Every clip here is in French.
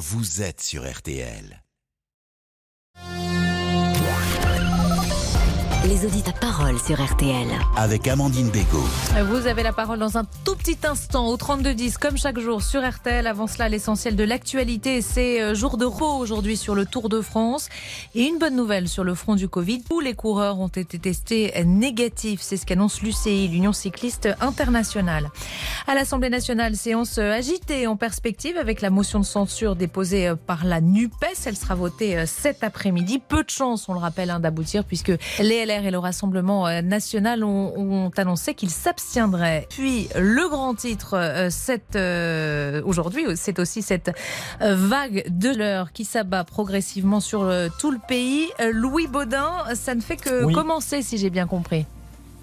vous êtes sur RTL. Les auditeurs parole sur RTL. Avec Amandine Bégaud. Vous avez la parole dans un tout petit instant au 3210 comme chaque jour sur RTL. Avant cela, l'essentiel de l'actualité, c'est euh, jour de repos aujourd'hui sur le Tour de France. Et une bonne nouvelle sur le front du Covid. Tous les coureurs ont été testés négatifs. C'est ce qu'annonce l'UCI, l'Union cycliste internationale. À l'Assemblée nationale, séance agitée en perspective avec la motion de censure déposée euh, par la NUPES. Elle sera votée euh, cet après-midi. Peu de chance, on le rappelle, hein, d'aboutir puisque les et le Rassemblement euh, national ont, annoncé qu'ils s'abstiendraient. Puis le grand titre, euh, euh, aujourd'hui, c'est aussi cette vague de l'heure qui s'abat progressivement sur tout le pays. Louis Baudin, ça ne fait que commencer, si j'ai bien compris.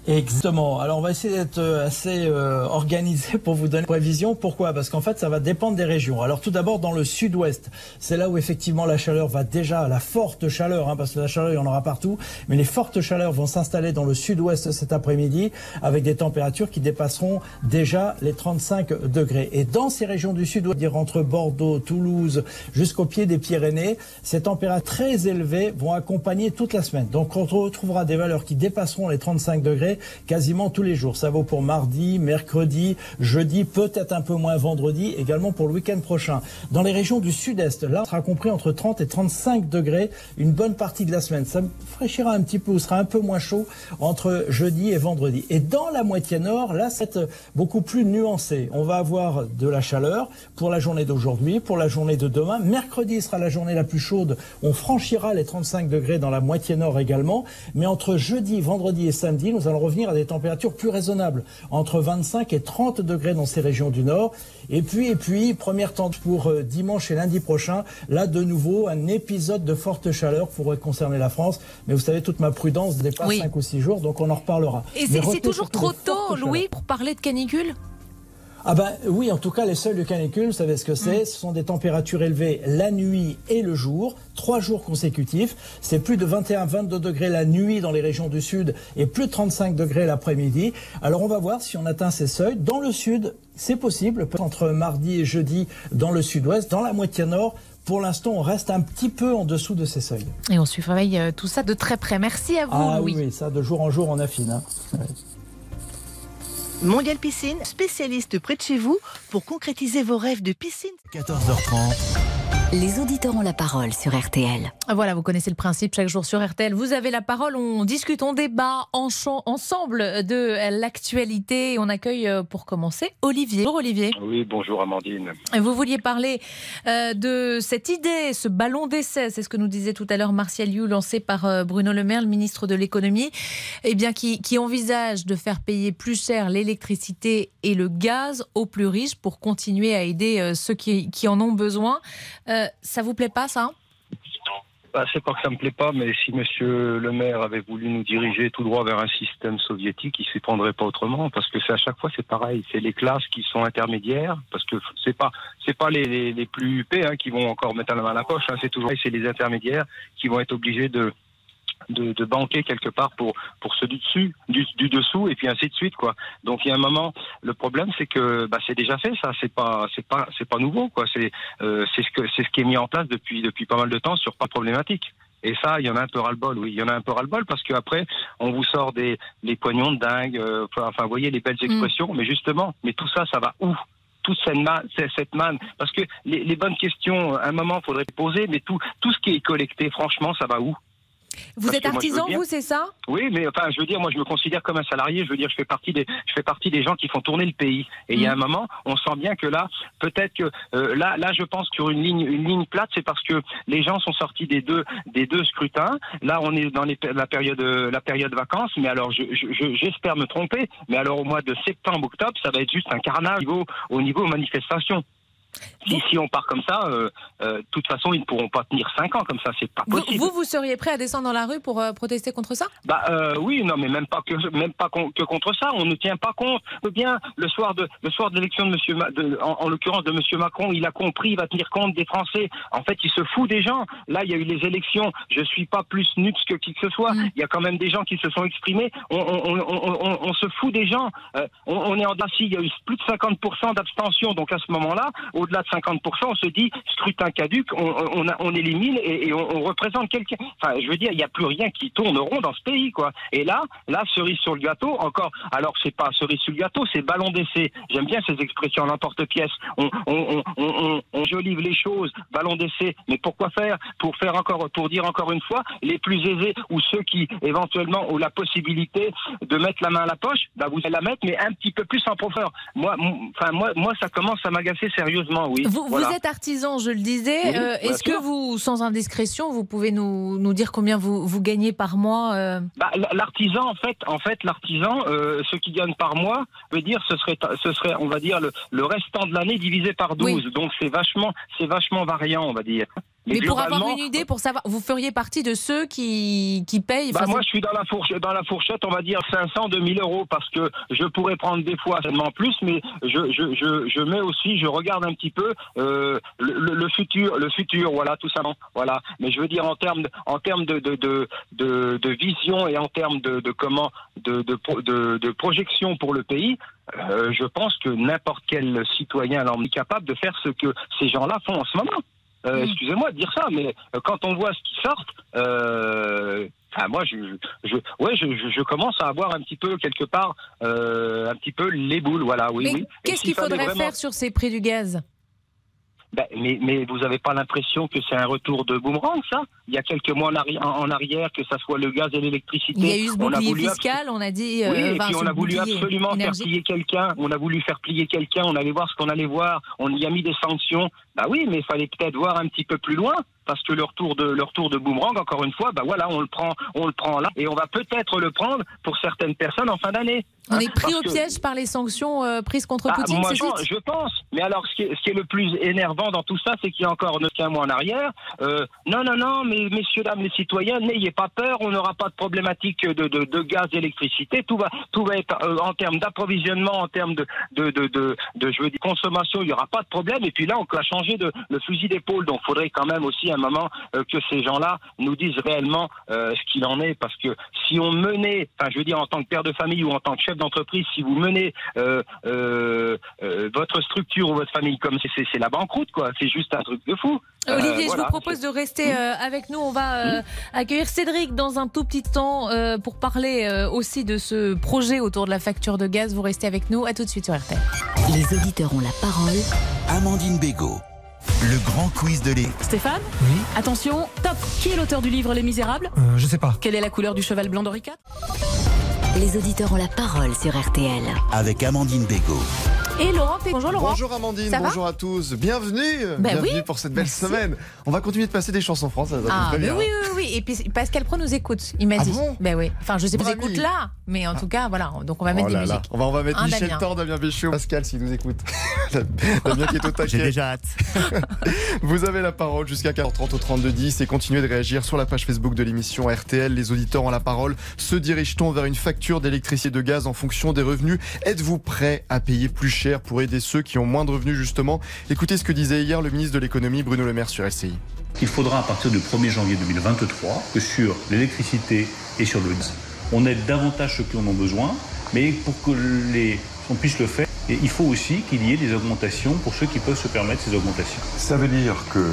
Exactement. Alors on va essayer d'être euh, assez euh, organisé pour vous donner une prévision. Pourquoi? Parce qu'en fait ça va dépendre des régions. Alors tout d'abord dans le sud-ouest, c'est là où effectivement la chaleur va déjà, la forte chaleur, hein, parce que la chaleur il y en aura partout, mais les fortes chaleurs vont s'installer dans le sud-ouest cet après-midi avec des températures qui dépasseront déjà les 35 degrés. Et dans ces régions du sud-ouest, dire entre Bordeaux, Toulouse, jusqu'au pied des Pyrénées, ces températures très élevées vont accompagner toute la semaine. Donc on retrouvera des valeurs qui dépasseront les 35 degrés quasiment tous les jours. Ça vaut pour mardi, mercredi, jeudi, peut-être un peu moins vendredi, également pour le week-end prochain. Dans les régions du sud-est, là, on sera compris entre 30 et 35 degrés une bonne partie de la semaine. Ça fraîchira un petit peu, ou sera un peu moins chaud entre jeudi et vendredi. Et dans la moitié nord, là, c'est beaucoup plus nuancé. On va avoir de la chaleur pour la journée d'aujourd'hui, pour la journée de demain. Mercredi sera la journée la plus chaude. On franchira les 35 degrés dans la moitié nord également. Mais entre jeudi, vendredi et samedi, nous allons revenir à des températures plus raisonnables, entre 25 et 30 degrés dans ces régions du nord. Et puis, et puis, première tente pour euh, dimanche et lundi prochain, là de nouveau un épisode de forte chaleur pourrait concerner la France. Mais vous savez, toute ma prudence dépasse 5 ou 6 jours, donc on en reparlera. Et c'est toujours trop tôt, Louis, pour parler de canicule? Ah ben oui, en tout cas, les seuils de canicule, vous savez ce que c'est Ce sont des températures élevées la nuit et le jour, trois jours consécutifs. C'est plus de 21-22 degrés la nuit dans les régions du sud et plus de 35 degrés l'après-midi. Alors on va voir si on atteint ces seuils. Dans le sud, c'est possible, entre mardi et jeudi dans le sud-ouest. Dans la moitié nord, pour l'instant, on reste un petit peu en dessous de ces seuils. Et on surveille euh, tout ça de très près. Merci à vous, ah, Oui, ça, de jour en jour, on affine. Hein. Mondial Piscine, spécialiste près de chez vous pour concrétiser vos rêves de piscine. 14h30. Les auditeurs ont la parole sur RTL. Voilà, vous connaissez le principe chaque jour sur RTL. Vous avez la parole, on discute, on débat ensemble de l'actualité. On accueille euh, pour commencer Olivier. Bonjour Olivier. Oui, bonjour Amandine. Vous vouliez parler euh, de cette idée, ce ballon d'essai, c'est ce que nous disait tout à l'heure Martial You, lancé par euh, Bruno Le Maire, le ministre de l'économie, eh bien qui, envisage de faire payer plus cher l'électricité et le gaz aux plus riches pour continuer à aider ceux qui, en ont besoin. Euh, ça vous plaît pas, ça bah, c'est pas que ça me plaît pas, mais si Monsieur le Maire avait voulu nous diriger tout droit vers un système soviétique, il s'y prendrait pas autrement, parce que c'est à chaque fois c'est pareil, c'est les classes qui sont intermédiaires, parce que c'est pas c'est pas les, les, plus huppés hein, qui vont encore mettre la main à la poche, hein, c'est toujours c'est les intermédiaires qui vont être obligés de de, de, banquer quelque part pour pour ceux du dessus, du, du, dessous, et puis ainsi de suite quoi. Donc il y a un moment, le problème c'est que bah, c'est déjà fait ça, c'est pas c'est pas c'est pas nouveau quoi. C'est euh, c'est ce que c'est ce qui est mis en place depuis depuis pas mal de temps sur pas problématique. Et ça, il y en a un peu ras-le-bol, oui. Il y en a un peu ras-le-bol parce qu'après, on vous sort des les poignons de dingue, euh, enfin, vous voyez les belles mm. expressions, mais justement, mais tout ça, ça va où? Toute cette manne, cette manne parce que les, les bonnes questions, à un moment, faudrait poser, mais tout, tout ce qui est collecté, franchement, ça va où? Vous êtes artisan, vous, c'est ça? Oui, mais enfin, je veux dire, moi, je me considère comme un salarié. Je veux dire, je fais partie des, je fais partie des gens qui font tourner le pays. Et il y a mm. un moment, on sent bien que là, peut-être que euh, là, là, je pense sur une ligne, une ligne plate, c'est parce que les gens sont sortis des deux, des deux scrutins. Là, on est dans les, la période, la période vacances. Mais alors, j'espère me tromper. Mais alors, au mois de septembre, octobre, ça va être juste un carnage au niveau, au niveau manifestation. Si, on part comme ça, euh, euh, de toute façon, ils ne pourront pas tenir 5 ans comme ça, c'est pas possible. Vous, vous seriez prêt à descendre dans la rue pour euh, protester contre ça? Bah oui, non, mais même pas que même pas que contre ça. On ne tient pas compte. Bien, le soir de le soir de l'élection de Monsieur, en, l'occurrence de Monsieur Macron, il a compris, il va tenir compte des Français. En fait, il se fout des gens. Là, il y a eu les élections. Je suis pas plus nux que qui que ce soit. Il y a quand même des gens qui se sont exprimés. On, se fout des gens. on, est en Dacie, il y a eu plus de 50% d'abstention. Donc à ce moment-là, au de 50%, on se dit scrutin caduc, on, on, élimine et, on, représente quelqu'un. Enfin, je veux dire, il n'y a plus rien qui tourne rond dans ce pays, quoi. Et là, là, cerise sur le gâteau, encore. Alors, c'est pas cerise sur le gâteau, c'est ballon d'essai. J'aime bien ces expressions, l'emporte-pièce. On, on, on, on, jolive les choses, ballon d'essai. Mais pourquoi faire? Pour faire encore, pour dire encore une fois, les plus aisés ou ceux qui éventuellement ont la possibilité de mettre la main à la poche, bah vous allez la mettre, mais un petit peu plus en profondeur. Moi, enfin moi, moi, ça commence à m'agacer sérieusement, oui. Vous, Voilà. vous êtes artisan, je le disais. Oui, Euh, Est-ce que vous, sans indiscrétion, vous pouvez nous, nous dire combien vous, vous gagnez par mois euh Bah, l'artisan, en fait, en fait, l'artisan, euh, ce qui gagne par mois, veut dire, ce serait, ce serait, on va dire, le, le restant de l'année divisé par 12. Oui. Donc c'est vachement, c'est vachement variant, on va dire. Mais pour avoir une idée, pour savoir, vous feriez partie de ceux qui, qui payent. Bah moi, je suis dans la fourchette, dans la fourchette, on va dire 500, 2000 euros, parce que je pourrais prendre des fois seulement plus, mais je, je, je, je mets aussi, je regarde un petit peu euh, le, le- futur, le futur, voilà, tout ça, voilà. Mais je veux dire en termes, de, en termes de, de, de, de, de vision et en termes de, de comment, de, de, de, de projection pour le pays. euh, je pense que n'importe quel citoyen est capable de faire ce que ces gens-là font en ce moment. Euh, Mm. Excusez-moi de dire ça, mais euh, quand on voit ce qui sort, euh, moi, je, je, ouais, je, je- je commence à avoir un petit peu quelque part, euh, un petit peu les boules, voilà, oui, mais oui. Et qu'est-ce qu'il faudrait vraiment- faire sur ces prix du gaz? Ben, mais, mais vous n'avez pas l'impression que c'est un retour de boomerang, ça? Il y a quelques mois en, arri- en- en arrière, que ça soit le gaz et l'électricité. Il y a eu ce on a bouclier voulu abs- fiscal, on a dit. Oui, et puis on a voulu absolument énergie. faire plier quelqu'un. On a voulu faire plier quelqu'un. On allait voir ce qu'on allait voir. On y a mis des sanctions. Bah oui, mais il fallait peut-être voir un petit peu plus loin parce que le retour de le retour de boomerang, encore une fois, bah voilà, on le prend, on le prend là, et on va peut-être le prendre pour certaines personnes en fin d'année. On Hein, est pris au que- piège par les sanctions euh, prises contre ah, Poutine, moi, je, pense. Mais alors, ce qui, est, ce qui est le plus énervant dans tout ça, c'est qu'il y a encore neuf qu'un mois en arrière. euh, non, non, non, mais messieurs, dames, les citoyens, n'ayez pas peur. On n'aura pas de problématique de, de, de gaz, d'électricité. Tout va, tout va être euh, en termes d'approvisionnement, en termes de, de, de, je veux dire, consommation. Il n'y aura pas de problème. Et puis là, on va changer de le fusil d'épaule. Donc, il faudrait quand même aussi un moment euh, que ces gens-là nous disent réellement euh, ce qu'il en est, parce que si on menait, enfin, je veux dire, en tant que père de famille ou en tant que chef d'entreprise, si vous menez euh, euh, euh, votre structure ou votre famille comme c'est- c'est la banqueroute, quoi. C'est juste un truc de fou. Euh, Olivier, je vous propose de rester euh, avec nous. On va euh, accueillir Cédric dans un tout petit temps euh, pour parler euh, aussi de ce projet autour de la facture de gaz. Vous restez avec nous. À tout de suite sur RTL. Les auditeurs ont la parole. Amandine Bégaud. Le grand quiz de l'é. Stéphane Oui, Attention, top Qui est l'auteur du livre Les Misérables euh, je sais pas. Quelle est la couleur du cheval blanc d'Henri IV Les auditeurs ont la parole sur RTL. Avec Amandine Bégaud. Et Laurent, P- bonjour Laurent. Bonjour Amandine, Ça va bonjour à tous. Bienvenue, Ben bienvenue oui, pour cette belle merci. semaine. On va continuer de passer des chansons françaises. Ah, mais bien. oui, oui, oui. Et puis Pascal Pro nous écoute. Il m'a Ah dit. bon ben oui. Enfin, je sais pas écoute là, mais en tout cas, voilà. Donc on va mettre Oh des là là. musiques. On va, on va mettre Un Michel Damien. Thor, Damien Béchiot, Pascal s'il nous écoute. Damien qui est au J'ai taquet. déjà hâte. Vous avez la parole jusqu'à 40 au 32 10 et continuez de réagir sur la page Facebook de l'émission RTL. Les auditeurs ont la parole. Se dirige-t-on vers une facture d'électricité et de gaz en fonction des revenus? Êtes-vous prêt à payer plus cher? Pour aider ceux qui ont moins de revenus justement Écoutez ce que disait hier le ministre de l'économie Bruno Le Maire sur LCI. Il faudra à partir du 1er janvier 2023 que sur l'électricité et sur le gaz, on aide davantage ceux qui en ont besoin, mais pour que les, on puisse le faire, et il faut aussi qu'il y ait des augmentations pour ceux qui peuvent se permettre ces augmentations. Ça veut dire que,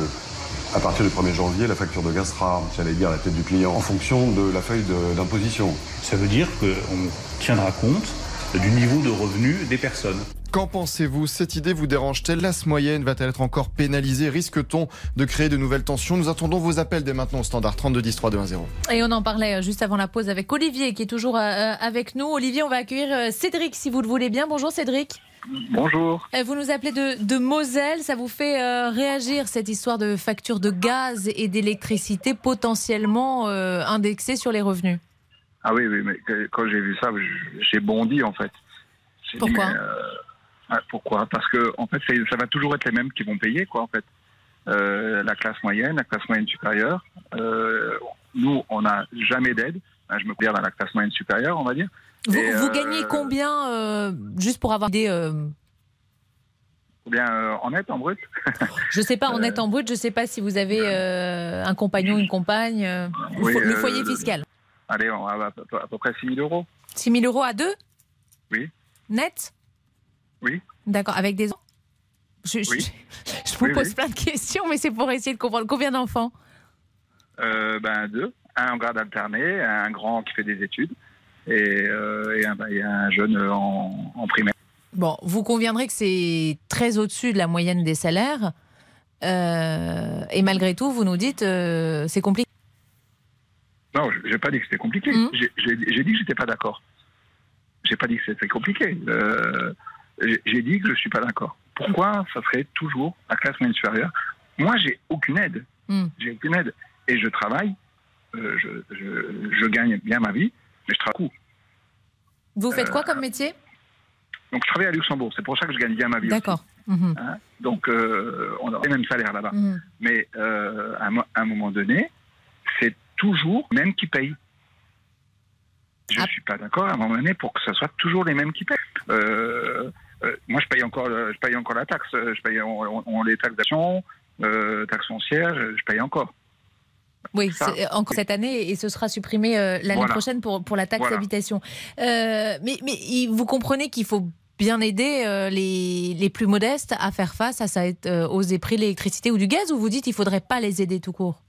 à partir du 1er janvier, la facture de gaz sera, j'allais dire, à la tête du client en fonction de la feuille d'imposition. Ça veut dire qu'on tiendra compte du niveau de revenu des personnes. Qu'en pensez-vous? Cette idée vous dérange-t-elle? La moyenne va-t-elle être encore pénalisée? Risque-t-on de créer de nouvelles tensions? Nous attendons vos appels dès maintenant au standard 32 10 3 2 1 0. Et on en parlait euh, juste avant la pause avec Olivier qui est toujours euh, euh, avec nous. Olivier, on va accueillir Cédric si vous le voulez bien. Bonjour Cédric. Bonjour. Vous nous appelez de, de Moselle. Ça vous fait euh, réagir cette histoire de facture de gaz et d'électricité potentiellement euh, indexée sur les revenus? Ah oui, oui, mais quand j'ai vu ça, j'ai bondi en fait. Dit, Pourquoi? mais, euh, Pourquoi? Parce que en fait, ça va toujours être les mêmes qui vont payer, quoi, en fait. Euh, la classe moyenne, la classe moyenne supérieure. Euh, nous, on n'a jamais d'aide. Je me considère dans la classe moyenne supérieure, on va dire. Vous, Et, vous euh, gagnez combien, juste pour avoir des... Ou bien euh, en net, en brut. je sais pas, en net, en brut, je sais pas si vous avez euh, un compagnon, une compagne, euh, le Oui, fo- le foyer fiscal. Allez, on va à, peu- à peu près 6 000 euros. 6 000 euros à deux? Oui. Net? Oui. D'accord, avec des... je, je- Oui. je vous Oui, pose oui. plein de questions, mais c'est pour essayer de comprendre combien d'enfants? Euh, ben deux, un en garde alternée, un grand qui fait des études et, euh, et un, et un jeune en, en primaire. Bon, vous conviendrez que c'est très au-dessus de la moyenne des salaires. Euh, et malgré tout, vous nous dites c'est compliqué. Non, je n'ai pas dit que c'était compliqué. Mhm. J'ai- dit que j'étais pas d'accord. J'ai pas dit que c'était compliqué. Euh, j'ai- dit que je suis pas d'accord. Pourquoi ça serait toujours la classe moyenne supérieure? Moi, j'ai aucune aide. Hmm. J'ai aucune aide. Et je travaille. euh, je, je- je gagne bien ma vie, mais je travaille beaucoup. Vous faites quoi Euh, comme métier? Donc, je travaille à Luxembourg. C'est pour ça que je gagne bien ma vie. D'accord. Mhm. Hein? Donc, euh, on a les mêmes salaires là-bas. Mhm. Mais euh, à, un mo- à un moment donné, c'est toujours les mêmes qui payent. Je ne suis pas d'accord à un moment donné pour que ce soit toujours les mêmes qui payent. Euh, moi, je paye encore, je paye encore la taxe. Je paye on, les taxes d'action, euh, taxes foncières, je, je paye encore. Oui, encore cette année et ce sera supprimé euh, l'année Voilà. prochaine pour, pour la taxe Voilà. d'habitation. Euh, mais, mais vous comprenez qu'il faut bien aider euh, les, les plus modestes à faire face à cette euh, hausse des prix de l'électricité ou du gaz ou vous dites qu'il ne faudrait pas les aider tout court?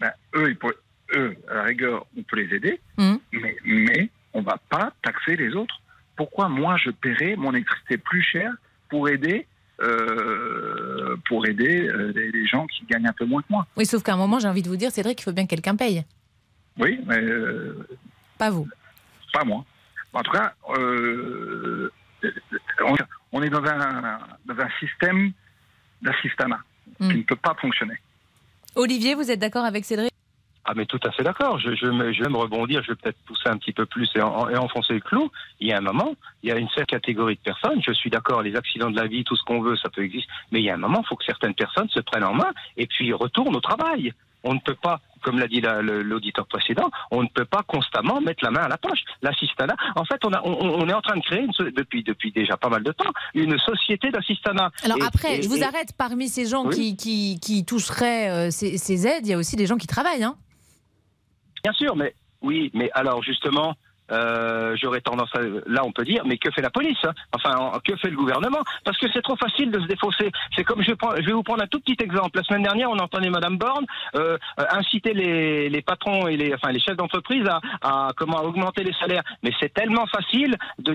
Ben, eux, ils pourraient- eux, à la rigueur, on peut les aider, Mhm. mais, mais on va pas taxer les autres. Pourquoi moi je paierais mon électricité plus cher pour aider, euh, pour aider euh, les, gens qui gagnent un peu moins que moi Oui, sauf qu'à un moment, j'ai envie de vous dire, Cédric, il faut bien que quelqu'un paye. Oui, mais euh, Pas vous. pas moi. En tout cas, on, on est dans un, dans un système d'assistanat qui ne peut pas fonctionner. Olivier, vous êtes d'accord avec Cédric? Ah mais tout à fait d'accord. Je, je, me- je vais me rebondir, je vais peut-être pousser un petit peu plus et, en- et enfoncer le clou. Il y a un moment, il y a une certaine catégorie de personnes. Je suis d'accord, les accidents de la vie, tout ce qu'on veut, ça peut exister. Mais il y a un moment, il faut que certaines personnes se prennent en main et puis retournent au travail. On ne peut pas, comme l'a dit la- l'auditeur précédent, on ne peut pas constamment mettre la main à la poche. L'assistanat, en fait, on, a, on, on est en train de créer une depuis depuis déjà pas mal de temps une société d'assistanat. Alors Et- après, et- je vous arrête, parmi ces gens Oui. qui, qui, qui toucheraient euh, ces, ces aides, il y a aussi des gens qui travaillent. Hein Bien sûr, mais oui, mais alors justement, euh, j'aurais tendance à là on peut dire, mais que fait la police hein? Enfin, en- que fait le gouvernement? Parce que c'est trop facile de se défausser. C'est comme je vais, vous prendre un tout petit exemple. La semaine dernière, on entendait Madame Borne euh, euh, inciter les, patrons et les chefs d'entreprise à, comment augmenter les salaires. Mais c'est tellement facile de,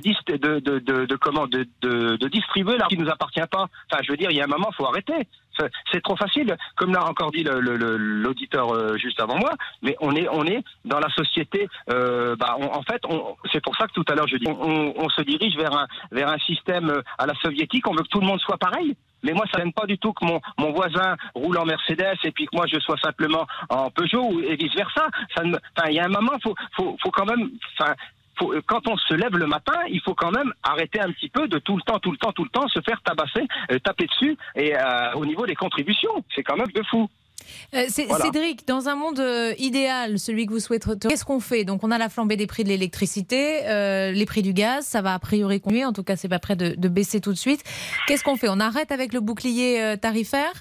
distribuer l'argent qui nous appartient pas. Enfin, je veux dire, il y a un moment, faut arrêter. C'est- trop facile, comme l'a encore dit l'auditeur euh, juste avant moi. Mais on est, on est dans la société. euh, bah, en fait, c'est pour ça que tout à l'heure je dis, on, se dirige vers un, vers un système euh, à la soviétique. On veut que tout le monde soit pareil. Mais moi, ça n'aime pas du tout que mon, voisin roule en Mercedes et puis que moi je sois simplement en Peugeot et vice versa. Ne il y a un moment, faut, faut, faut quand même, faut- quand on se lève le matin, il faut quand même arrêter un petit peu de tout le temps, tout le temps, tout le temps se faire tabasser, euh, taper dessus et euh, au niveau des contributions, c'est quand même de fou. Euh, Voilà. Cédric, dans un monde euh, idéal, celui que vous souhaitez, qu'est-ce qu'on fait? Donc, on a la flambée des prix de l'électricité, euh, les prix du gaz, ça va a priori continuer. En tout cas, c'est pas prêt de, de baisser tout de suite. Qu'est-ce qu'on fait? On arrête avec le bouclier euh, tarifaire?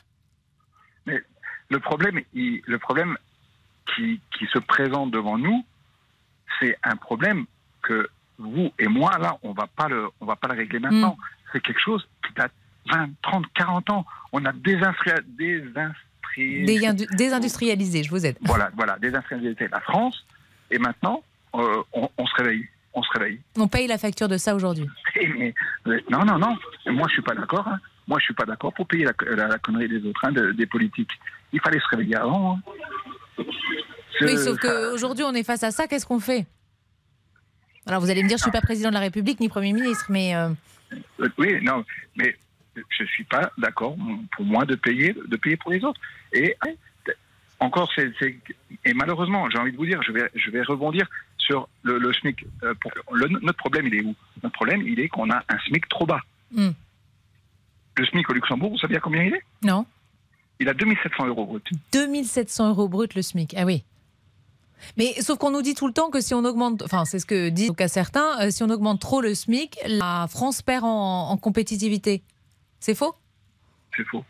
Mais le problème, il- le problème qui, qui se présente devant nous, c'est un problème que vous et moi, là, on va pas le, on va pas le régler maintenant. C'est quelque chose qui date 20, 30, 40 ans. On a désindustria- désinstri- Déindu- Désindustrialisé, je vous aide. voilà, voilà, désindustrialisé la France. Et maintenant, euh, on, on se réveille. On se réveille. On paye la facture de ça aujourd'hui. Mais, euh, non, non, non. Moi, je suis pas d'accord. hein. Moi, je suis pas d'accord pour payer la, la- la connerie des autres, hein, de- des politiques. Il fallait se réveiller avant. hein. Oui, sauf qu'aujourd'hui, on est face à ça. Qu'est-ce qu'on fait? Alors, vous allez me dire, je suis pas président de la République ni Premier ministre, mais euh, Euh, oui, non, mais je suis pas d'accord pour moi de payer, de payer pour les autres. Et encore, c'est, c'est- et malheureusement, j'ai envie de vous dire, je vais, je vais rebondir sur le, le SMIC. Euh, pour- le- notre problème, il est où? Notre problème, il est qu'on a un SMIC trop bas. Hmm. Le SMIC au Luxembourg, vous savez à combien il est? Non. Il a 2700 euros brut. 2700 euros brut le SMIC. Ah oui. Mais sauf qu'on nous dit tout le temps que si on augmente, enfin c'est ce que disent cas certains, euh, si on augmente trop le SMIC, la France perd en, en compétitivité. C'est faux? C'est faux.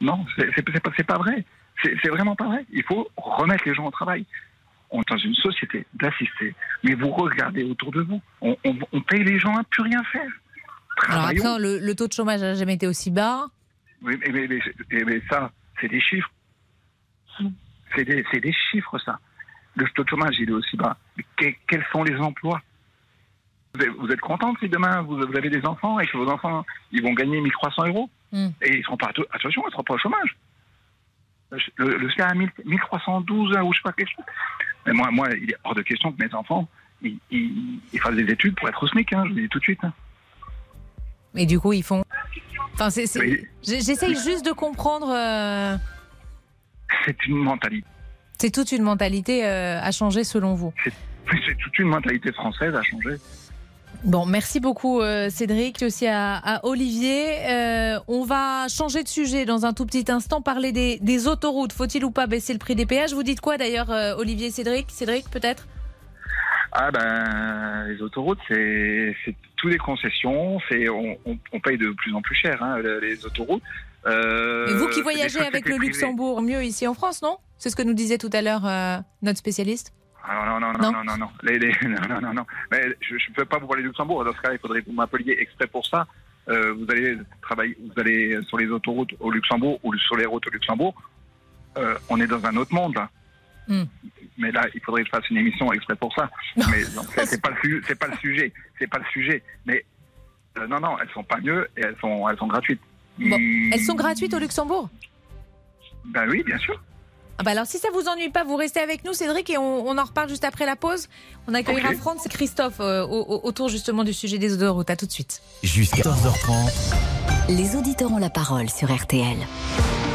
Non, c'est, pas, pas vrai. C'est, vraiment pas vrai. Il faut remettre les gens au travail. On est dans une société d'assistés, mais vous regardez autour de vous. On, on- on paye les gens à plus rien faire. Alors après, le, le taux de chômage n'a jamais été aussi bas. Oui, mais, mais- mais- mais ça, c'est des chiffres. C'est des, c'est des chiffres, ça. Le taux de chômage, il est aussi bas. Mais que- quels sont les emplois? Vous êtes, contente si demain vous, avez des enfants et que vos enfants ils vont gagner 1300 euros? Hmm. et ils seront pas attention ils seront pas au chômage. Le, le 1000 1312 hein, ou je sais pas quelque chose. Mais moi, moi, il est hors de question que mes enfants ils, ils- ils fassent des études pour être au SMIC. Hein, je vous le dis tout de suite. hein. Et du coup, ils font. Enfin, J'essaye juste de comprendre. euh, C'est une mentalité. C'est toute une mentalité euh, à changer selon vous. C'est toute une mentalité française à changer. Bon, merci beaucoup euh, Cédric, aussi à, à Olivier. Euh, on va changer de sujet dans un tout petit instant, parler des, des autoroutes. Faut-il ou pas baisser le prix des péages? Vous dites quoi d'ailleurs, Olivier, Cédric? Cédric, peut-être? Ah ben, les autoroutes, c'est tous les concessions, c'est on, on, on paye de plus en plus cher hein, les autoroutes. Euh, Et vous qui voyagez avec le privées. Luxembourg, mieux ici en France, non? C'est ce que nous disait tout à l'heure euh, notre spécialiste. Ah non, non, non, Non. non, non, non, Les- les- non, non, non. Mais je ne peux pas vous parler du Luxembourg. Dans ce cas-là, il faudrait que vous m'appeliez exprès pour ça. Euh, vous allez travailler, vous allez sur les autoroutes au Luxembourg ou sur les routes au Luxembourg. Euh, on est dans un autre monde là. Hmm. Mais là, il faudrait que je fasse une émission exprès pour ça. Mais c'est pas le c'est pas le sujet, c'est pas le sujet. Mais euh, non, non, elles sont pas mieux et elles sont, elles sont gratuites. Bon, elles sont gratuites au Luxembourg? Ben oui, bien sûr. Ah bah alors si ça vous ennuie pas, vous restez avec nous Cédric et on, on en reparle juste après la pause. On accueillera Ok. Franck et Christophe euh, au- au- autour justement du sujet des autoroutes. À tout de suite. Jusqu'à 14h30, Les auditeurs ont la parole sur RTL.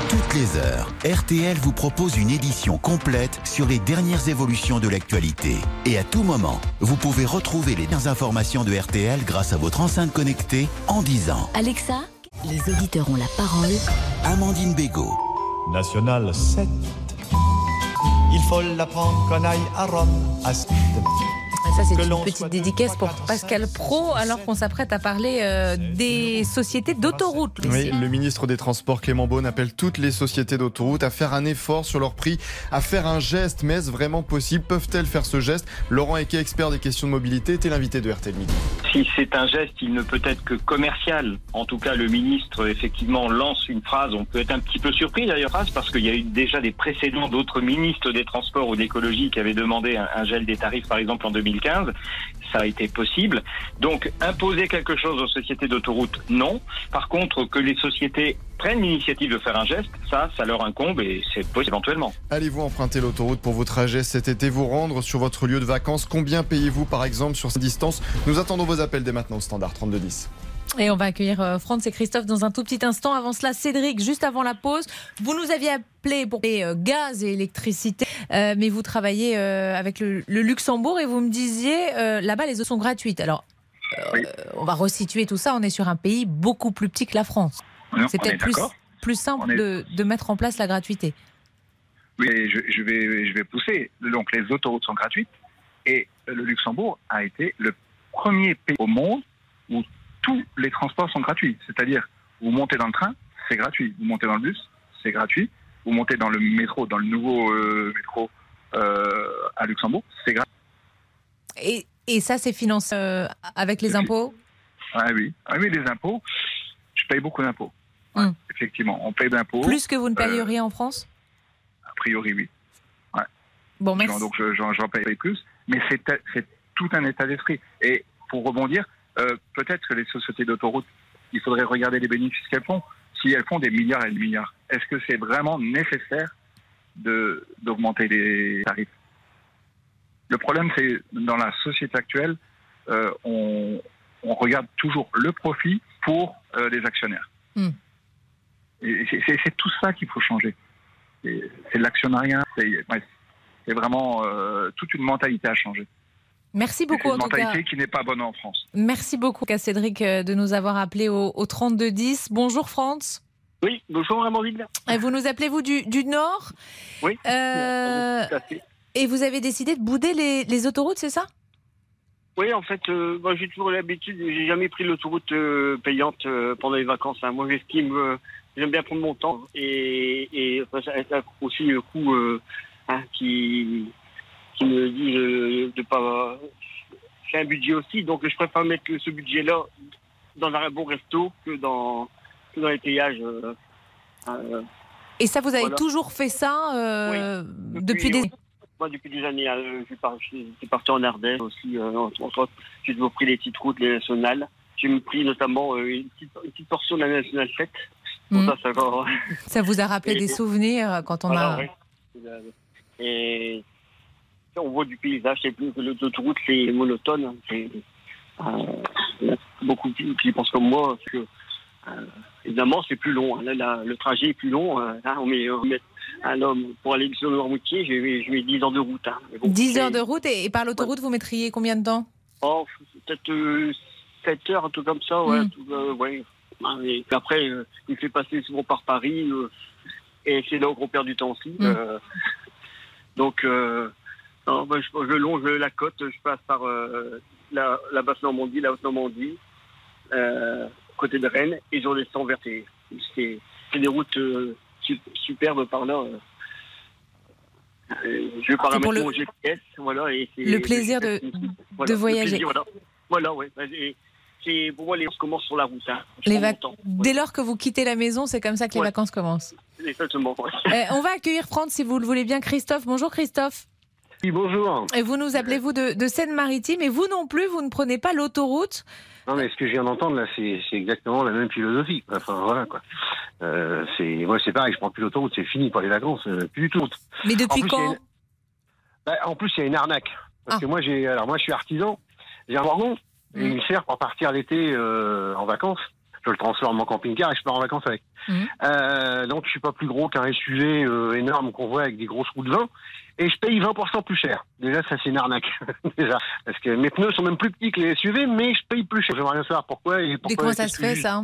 toutes les heures, RTL vous propose une édition complète sur les dernières évolutions de l'actualité. Et à tout moment, vous pouvez retrouver les dernières informations de RTL grâce à votre enceinte connectée en disant Alexa, les auditeurs ont la parole. Amandine Bégaud. National 7. Il faut l'apprendre qu'on aille à Rome. À... Ça, c'est une petite dédicace pour Pascal Pro, alors qu'on s'apprête à parler euh, des sociétés d'autoroutes. Oui, le ministre des Transports Clément Beaune appelle toutes les sociétés d'autoroutes à faire un effort sur leur prix, à faire un geste. Mais est-ce vraiment possible? Peuvent-elles faire ce geste? Laurent Eke, expert des questions de mobilité, était l'invité de RTL Midi. Si c'est un geste, il ne peut être que commercial. En tout cas, le ministre, effectivement, lance une phrase. On peut être un petit peu surpris d'ailleurs, parce qu'il y a eu déjà des précédents d'autres ministres des Transports ou de l'écologie qui avaient demandé un, un gel des tarifs, par exemple, en 2015. Ça a été possible. Donc, imposer quelque chose aux sociétés d'autoroutes, non. Par contre, que les sociétés prennent l'initiative de faire un geste, ça, ça leur incombe et c'est possible éventuellement. Allez-vous emprunter l'autoroute pour vos trajets cet été, vous rendre sur votre lieu de vacances? Combien payez-vous par exemple sur cette distance? Nous attendons vos appels dès maintenant au standard 3210. Et on va accueillir euh, Franz et Christophe dans un tout petit instant. Avant cela, Cédric, juste avant la pause, vous nous aviez appelé pour payer euh, gaz et électricité, euh, mais vous travaillez euh, avec le, le Luxembourg et vous me disiez euh, là-bas les eaux sont gratuites. Alors, on va resituer tout ça. On est sur un pays beaucoup plus petit que la France. C'est peut-être plus, simple est- de, de mettre en place la gratuité. Oui, je vais, je vais pousser. Donc, les autoroutes sont gratuites et le Luxembourg a été le premier pays au monde où tous les transports sont gratuits. C'est-à-dire, vous montez dans le train, c'est gratuit. Vous montez dans le bus, c'est gratuit. Vous montez dans le métro, dans le nouveau euh, métro euh, à Luxembourg, c'est gratuit. Et, et ça, c'est financé euh, avec les impôts? Ah oui, ah oui, les impôts, je paye beaucoup d'impôts. Ouais, Hum. Effectivement, on paye d'impôts. Plus que vous ne payeriez en France? A priori, oui. Ouais. Bon, merci. Donc je- j'en j'en paye plus, mais c'est c'est tout un état d'esprit. Et pour rebondir, peut-être que les sociétés d'autoroutes, il faudrait regarder les bénéfices qu'elles font. Si elles font des milliards et des milliards, est-ce que c'est vraiment nécessaire d'augmenter les tarifs? Le problème, c'est dans la société actuelle, euh, on, on regarde toujours le profit pour euh, les actionnaires. Hmm. C'est- tout ça qu'il faut changer. C'est l'actionnariat, c'est vraiment euh, toute une mentalité à changer. Merci beaucoup C'est en une tout cas. mentalité qui n'est pas bonne en France. Merci beaucoup à Cédric euh, de nous avoir appelé au, au 3210. Bonjour France. Oui, bonjour Amandine. Et vous nous appelez vous du, du Nord Oui. Euh, Tout à fait. et vous avez décidé de bouder les, les autoroutes, c'est ça? Oui, en fait, euh, moi j'ai toujours l'habitude, j'ai jamais pris l'autoroute euh, payante euh, pendant les vacances. hein. Moi j'estime, euh, j'aime bien prendre mon temps et, et enfin, ça, ça a aussi un coup euh, hein, qui, qui me dit euh, de pas. C'est un budget aussi, donc je préfère mettre ce budget-là dans un bon resto que dans, que dans les péages. euh, euh, Et ça, vous avez Voilà. toujours fait ça euh, depuis, des... Moi, depuis des années, euh, je suis parti en Ardèche aussi. euh, entre autres, j'ai toujours pris les petites routes, les nationales. J'ai pris notamment une, petite, une petite portion de la nationale 7. Pour Mhm. ça, ça va. Ça vous a rappelé Et- des souvenirs quand on Voilà, a... ouais. Et on voit du paysage, c'est plus que l'autoroute, c'est monotone. C'est euh, beaucoup qui qui pensent comme moi. que, euh, évidemment, c'est plus long. hein. Là, la- le trajet est plus long. euh, hein, on met, on met un homme pour aller sur le Noirmoutier, je mets, je mets 10 ans de route. hein. Mais bon, 10 c'est- heures de route et, et par l'autoroute, vous mettriez combien de temps? Oh, peut-être euh, 7 heures, un truc comme ça, ouais. Mm. tout, euh, ouais. Ah, Et après, euh, il fait passer souvent par Paris, euh, et c'est là où on perd du temps aussi. Mm. euh. donc, euh, non, bah, je, je longe la côte, je passe par euh, la, la basse Normandie, la haute Normandie, euh, côté de Rennes, et je redescends vers tes- C'est des routes euh, su- superbes par là. je vais pour paramètre le- mon GPS, voilà, et c'est Le plaisir de, voilà, de voyager. plaisir, voilà. Voilà, ouais. Et C'est pour moi les vacances commencent sur la route. Hein. Les vac- temps. Dès lors que vous quittez la maison, c'est comme ça que les vacances commencent. Exactement. ouais. Euh, on va accueillir prendre, si vous le voulez bien, Christophe. Bonjour Christophe. Oui, bonjour. Et vous nous appelez vous de, de Seine-Maritime et vous non plus, vous ne prenez pas l'autoroute. Non, mais ce que je viens d'entendre là, c'est exactement la même philosophie. quoi. Enfin, voilà quoi. Euh, c'est moi, c'est pareil. Je prends plus l'autoroute, c'est fini pour les vacances, euh, plus du tout. Mais depuis En plus, quand une- Bah, En plus, il y a une arnaque. Parce que moi, j'ai, alors moi, je suis artisan. J'ai un wagon et il me sert pour partir l'été euh, en vacances. Je le transforme en camping-car et je pars en vacances avec. Euh, donc, je suis pas plus gros qu'un SUV euh, énorme qu'on voit avec des grosses roues de vin. Et je paye 20% plus cher. Déjà, ça, c'est une arnaque. Déjà. Parce que mes pneus sont même plus petits que les SUV, mais je paye plus cher. J'aimerais bien savoir pourquoi et pourquoi. Et comment ça se fait ça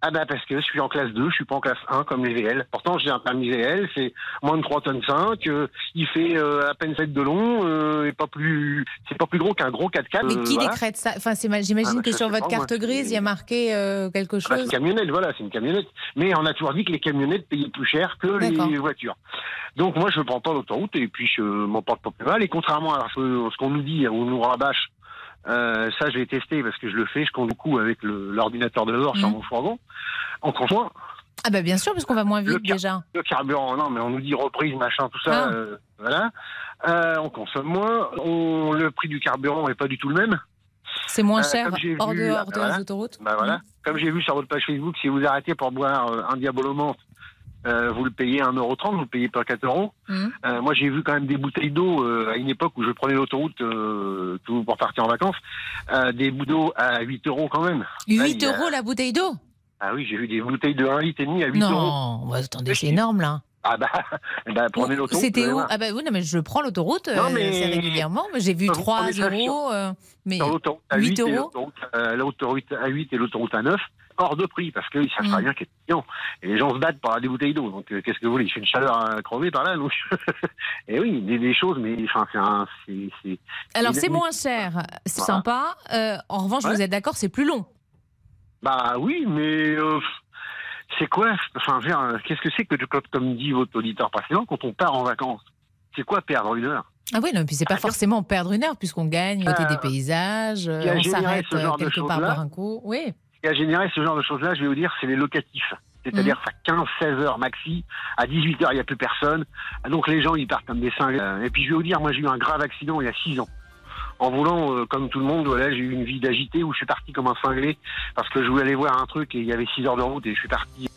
ah bah parce que je suis en classe 2, je suis pas en classe 1 comme les VL. Pourtant j'ai un permis VL, c'est moins de 3 tonnes 5, euh, il fait euh, à peine 7 de long, euh, et pas plus c'est pas plus gros qu'un gros 4x4. Mais euh, qui voilà. décrète ça? Enfin, j'imagine Ah bah, que sur votre carte moi, grise, il y a marqué euh, quelque Ah bah, c'est chose. une camionnette, voilà, c'est une camionnette. Mais on a toujours dit que les camionnettes payaient plus cher que les voitures. Donc moi je prends pas l'autoroute et puis je m'en porte pas plus mal. Et contrairement à ce, ce qu'on nous dit, on nous rabâche, euh, ça je vais tester parce que je le fais, je compte beaucoup avec le- l'ordinateur de bord sur Mhm. mon fourgon. En conjoint, Ah bah bien sûr, parce qu'on va moins vite déjà. le carburant, non, mais on nous dit reprise, machin, tout ça, Ah. euh, voilà. Euh, on consomme moins. On, le prix du carburant n'est pas du tout le même. C'est moins Euh, cher hors, vu, de, hors de voilà. les autoroutes. Bah voilà. Comme j'ai vu sur votre page Facebook, si vous arrêtez pour boire euh, un diabolomante, euh, vous le payez 1,30€, vous le payez pas 4 euros. Mhm. Euh, moi, j'ai vu quand même des bouteilles d'eau euh, à une époque où je prenais l'autoroute euh, tout pour partir en vacances, euh, des bouteilles d'eau à 8 euros quand même. Là, 8 il y a- euros la bouteille d'eau? Ah oui, j'ai vu des bouteilles de 1 litre et demi à 8 euros. Non, bah, attendez, c'est énorme là. Ah bah, bah prenez l'autoroute. C'était allez où? Ah bah oui, non mais je prends l'autoroute Non, euh, mais- régulièrement. J'ai vu Vous 3 prenez ça sur- euros. euh, mais Sur l'autoroute à 8 8 et euros l'autoroute, euh, l'autoroute à 8 et l'autoroute à 9, hors de prix, parce qu'ils savent Mm. très bien qu'il est payant. Et les gens se battent pour avoir des bouteilles d'eau. Donc, euh, qu'est-ce que vous voulez? Il fait une chaleur à crever par là. Donc... et oui, des, des choses, mais enfin, c'est un. c'est- c'est- Alors c'est- c'est moins cher, c'est Voilà. sympa. Euh, en revanche, Ouais. vous êtes d'accord, c'est plus long. Bah oui, mais. euh, c'est quoi? Enfin, qu'est-ce que c'est que, comme- dit votre auditeur précédent, quand on part en vacances C'est quoi perdre une heure? Ah oui, non, et puis c'est pas forcément perdre une heure puisqu'on gagne côté Euh, des paysages, a on s'arrête quelque part boire un coup. Oui. Qui a généré ce genre de choses-là, je vais vous dire, c'est les locatifs. C'est-à-dire ça 15-16 heures maxi. À 18 heures, il n'y a plus personne. Donc les gens, ils partent comme des cinglés. Euh, Et puis je vais vous dire, moi j'ai eu un grave accident il y a 6 ans. En voulant, euh, comme tout le monde, voilà, j'ai eu une vie d'agité où je suis parti comme un cinglé parce que je voulais aller voir un truc et il y avait 6 heures de route et je suis parti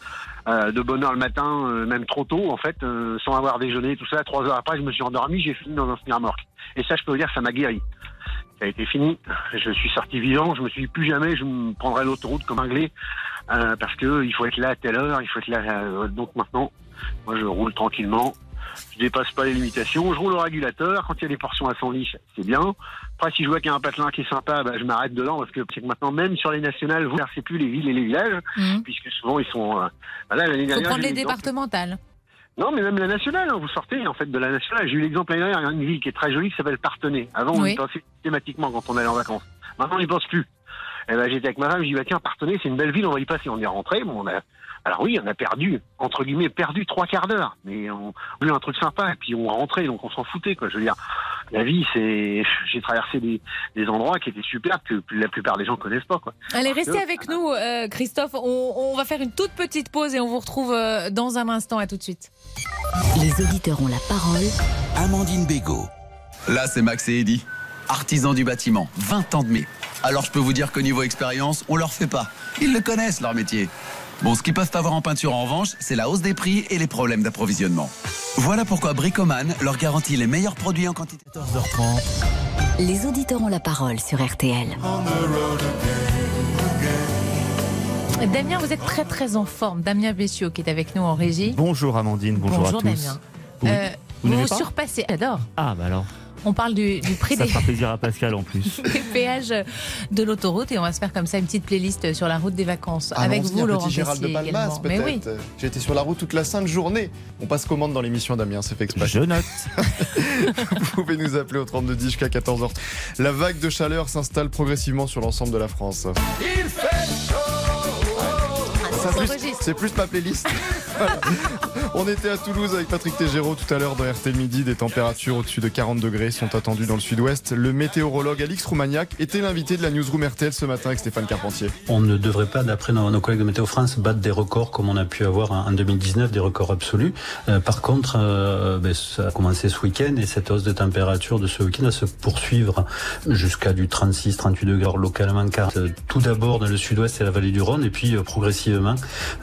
euh, de bonne heure le matin, euh, même trop tôt en fait, euh, sans avoir déjeuné, tout ça. Trois heures après, je me suis endormi, j'ai fini dans un remorque. Et ça, je peux vous dire, ça m'a guéri. Ça a été fini. Je suis sorti vivant. Je me suis dit plus jamais je me prendrai l'autoroute comme glé euh, parce que il faut être là à telle heure, il faut être là. euh, donc maintenant, moi je roule tranquillement. Je dépasse pas les limitations. Je roule au régulateur. Quand il y a des portions à 110, c'est bien. Après, si je vois qu'il y a un patelin qui est sympa, bah, je m'arrête dedans parce que c'est que maintenant, même sur les nationales, vous ne plus les villes et les villages, Mhm. puisque souvent ils sont. euh, bah là, l'année dernière, prendre les départementales. Non, mais même la nationale, hein, vous sortez en fait de la nationale. J'ai eu l'exemple l'année dernière, il y a une ville qui est très jolie qui s'appelle Partenay. Avant, on Oui. y pensait systématiquement quand on allait en vacances. Maintenant, on n'y pense plus. Et ben, j'étais avec ma femme, je dis, bah, tiens, Partenay, c'est une belle ville, on va y passer. On est rentré, bon, on a, alors oui, on a perdu, entre guillemets, perdu trois quarts d'heure. Mais on a eu un truc sympa, et puis on rentrait, donc on s'en foutait, quoi. Je veux dire, la vie, c'est. J'ai traversé des, des endroits qui étaient superbes que la plupart des gens connaissent pas. Quoi. Allez, restez avec nous, euh, Christophe. On, on va faire une toute petite pause et on vous retrouve euh, dans un instant. À tout de suite. Les auditeurs ont la parole. Amandine Bégaud. Là, c'est Max et Eddy, artisans du bâtiment, 20 ans de mai. Alors, je peux vous dire qu'au niveau expérience, on leur fait pas. Ils le connaissent, leur métier. Bon, ce qu'ils peuvent avoir en peinture, en revanche, c'est la hausse des prix et les problèmes d'approvisionnement. Voilà pourquoi Bricoman leur garantit les meilleurs produits en quantité. 14h30. Les auditeurs ont la parole sur RTL. Damien, vous êtes très très en forme. Damien Bessiot qui est avec nous en régie. Bonjour Amandine, bonjour, à tous. Damien. Oui. Euh, Vous vous vous surpassez. J'adore. Ah bah alors, On parle du, du prix ça des, fera plaisir à Pascal en plus. des péages de l'autoroute et on va se faire comme ça une petite playlist sur la route des vacances avec vous, Laurent petit Gérald de Palmas, oui. peut-être. J'ai été sur la route toute la sainte journée. On passe commande dans l'émission Damien, c'est fait exprès. Je note. Vous pouvez nous appeler au 3210 jusqu'à 14h. La vague de chaleur s'installe progressivement sur l'ensemble de la France. Ah, Ça, c'est plus- ma playlist. On était à Toulouse avec Patrick Tégéraud tout à l'heure dans RT Midi. Des températures au-dessus de 40 degrés sont attendues dans le sud-ouest. Le météorologue Alix Roumaniac était l'invité de la newsroom RTL ce matin avec Stéphane Carpentier. On ne devrait pas, d'après nos, nos collègues de Météo France, battre des records comme on a pu avoir en en 2019, des records absolus. Euh, par contre, euh, ben, ça a commencé ce week-end et cette hausse de température de ce week-end va se poursuivre jusqu'à du 36-38 degrés localement. Car, euh, tout d'abord dans le sud-ouest et la vallée du Rhône et puis euh,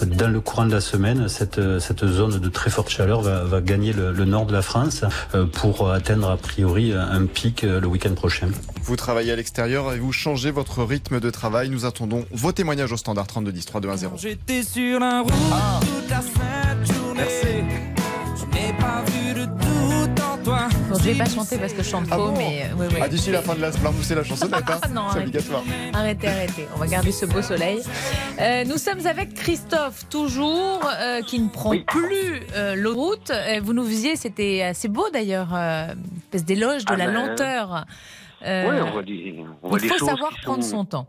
dans le courant de la semaine, cette, cette zone de très forte chaleur va, va gagner le, le nord de la France euh, pour atteindre a priori un pic euh, le week-end prochain. Vous travaillez à l'extérieur et vous changez votre rythme de travail? Nous attendons vos témoignages au standard 3210 3210. J'étais sur la route toute la je vais pas chanter parce que je chante Ah faux, bon mais euh, oui, oui. Ah, d'ici la fin de la semaine, c'est la chansonnette. Hein Ah non, c'est obligatoire. Arrêtez, arrêtez. On va garder ce beau soleil. Euh, nous sommes avec Christophe, toujours, euh, qui ne prend plus euh, l'autoroute. Euh, vous nous visiez, c'était assez beau d'ailleurs, euh, une espèce d'éloge de Ah la ben, lenteur. Euh, Ouais, on voit des, on voit il faut savoir prendre sont- son temps.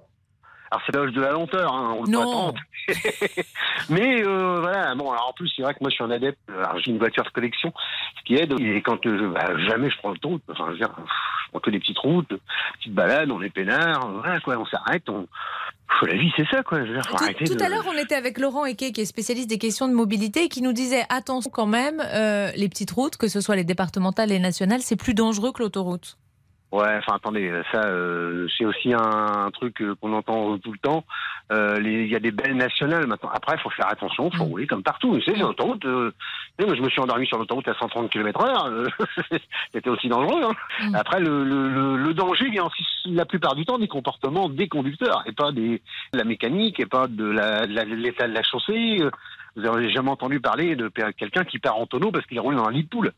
Alors c'est l'âge de la lenteur, hein, on Non. peut attendre. Mais euh, voilà, bon, alors en plus c'est vrai que moi je suis un adepte, alors j'ai une voiture de collection, ce qui aide, et quand euh, bah, jamais je prends le route, enfin je veux dire, je prends que des petites routes, petites balades, on est peinard, voilà quoi, on s'arrête, on... La vie c'est ça quoi, je veux Tout, arrêter tout de- à l'heure, on était avec Laurent Eke, qui est spécialiste des questions de mobilité, et qui nous disait attention quand même, euh, les petites routes, que ce soit les départementales et les nationales, c'est plus dangereux que l'autoroute. Ouais, enfin attendez, ça euh, c'est aussi un, un truc euh, qu'on entend tout le temps. Euh, Il y a des belles nationales maintenant. Après, il faut faire attention, il faut rouler comme partout. Vous savez, l'autoroute, euh, moi, je me suis endormi sur l'autoroute à 130 km/h. C'était aussi dangereux. hein. Après, le, le, le, danger vient aussi la plupart du temps des comportements des conducteurs et pas des de la mécanique et pas de la- de la- de l'état de la chaussée. Vous avez jamais entendu parler de quelqu'un qui part en tonneau parce qu'il roule dans un lit de poule.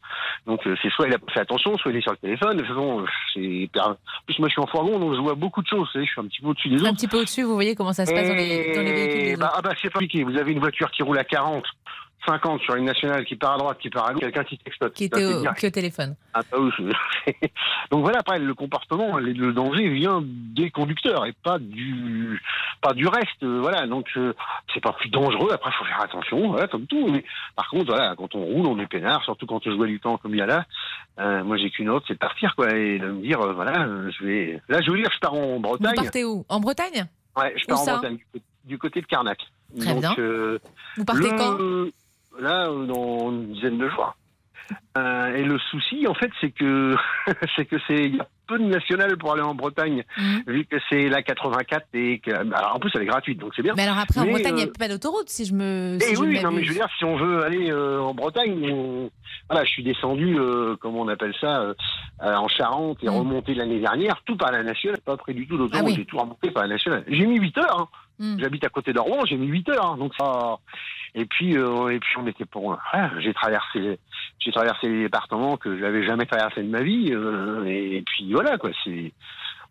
Donc euh, c'est soit il a fait attention, soit il est sur le téléphone. De toute façon, euh, c'est En plus moi je suis en fourgon, donc je vois beaucoup de choses. Je suis un petit peu au-dessus des autres. Un petit peu au-dessus, vous voyez comment ça se passe dans les, dans les véhicules des bah, ah bah c'est compliqué. Vous avez une voiture qui roule à 40, 50 sur une nationale qui part à droite, qui part à gauche, quelqu'un qui t'exploite. Qui était au, qui au téléphone. Ah, bah Donc voilà, après le comportement, le danger vient des conducteurs et pas du pas du reste. euh, Voilà, donc euh, c'est pas plus dangereux. Après, faut faire attention, voilà, comme tout. Mais par contre, voilà, quand on roule, on est peinard, surtout quand je vois du temps comme il y a là. Euh, moi, j'ai qu'une autre, c'est de partir, quoi, et de me dire, euh, voilà, je vais. Là, je veux dire, je pars en Vous Bretagne. partez où? En Bretagne? Ouais, je pars en Bretagne, du côté- de Carnac. Très bien. Vous partez le- quand? Là, dans une dizaine de jours. Euh, et le souci, en fait, c'est que c'est que c'est il y a peu de nationales pour aller en Bretagne, Mhm. vu que c'est la 84 et que alors, en plus elle est gratuite, donc c'est bien. Mais alors après, en Mais, Bretagne, il n'y euh, a pas d'autoroute, si je me. Si eh je oui, non mais je veux dire, si on veut aller euh, en Bretagne, on- voilà, je suis descendu, euh, comment on appelle ça, en Charente et remonté l'année dernière, tout par la nationale, pas près du tout d'autoroute. Ah oui. j'ai tout remonté par la nationale. J'ai mis 8 heures, hein. Mm. j'habite à côté de j'ai mis 8 heures, hein, donc ça... Et puis, euh, et puis on était pour, ah, j'ai traversé, j'ai traversé les départements que je n'avais jamais traversé de ma vie, euh, et, puis voilà quoi, c'est,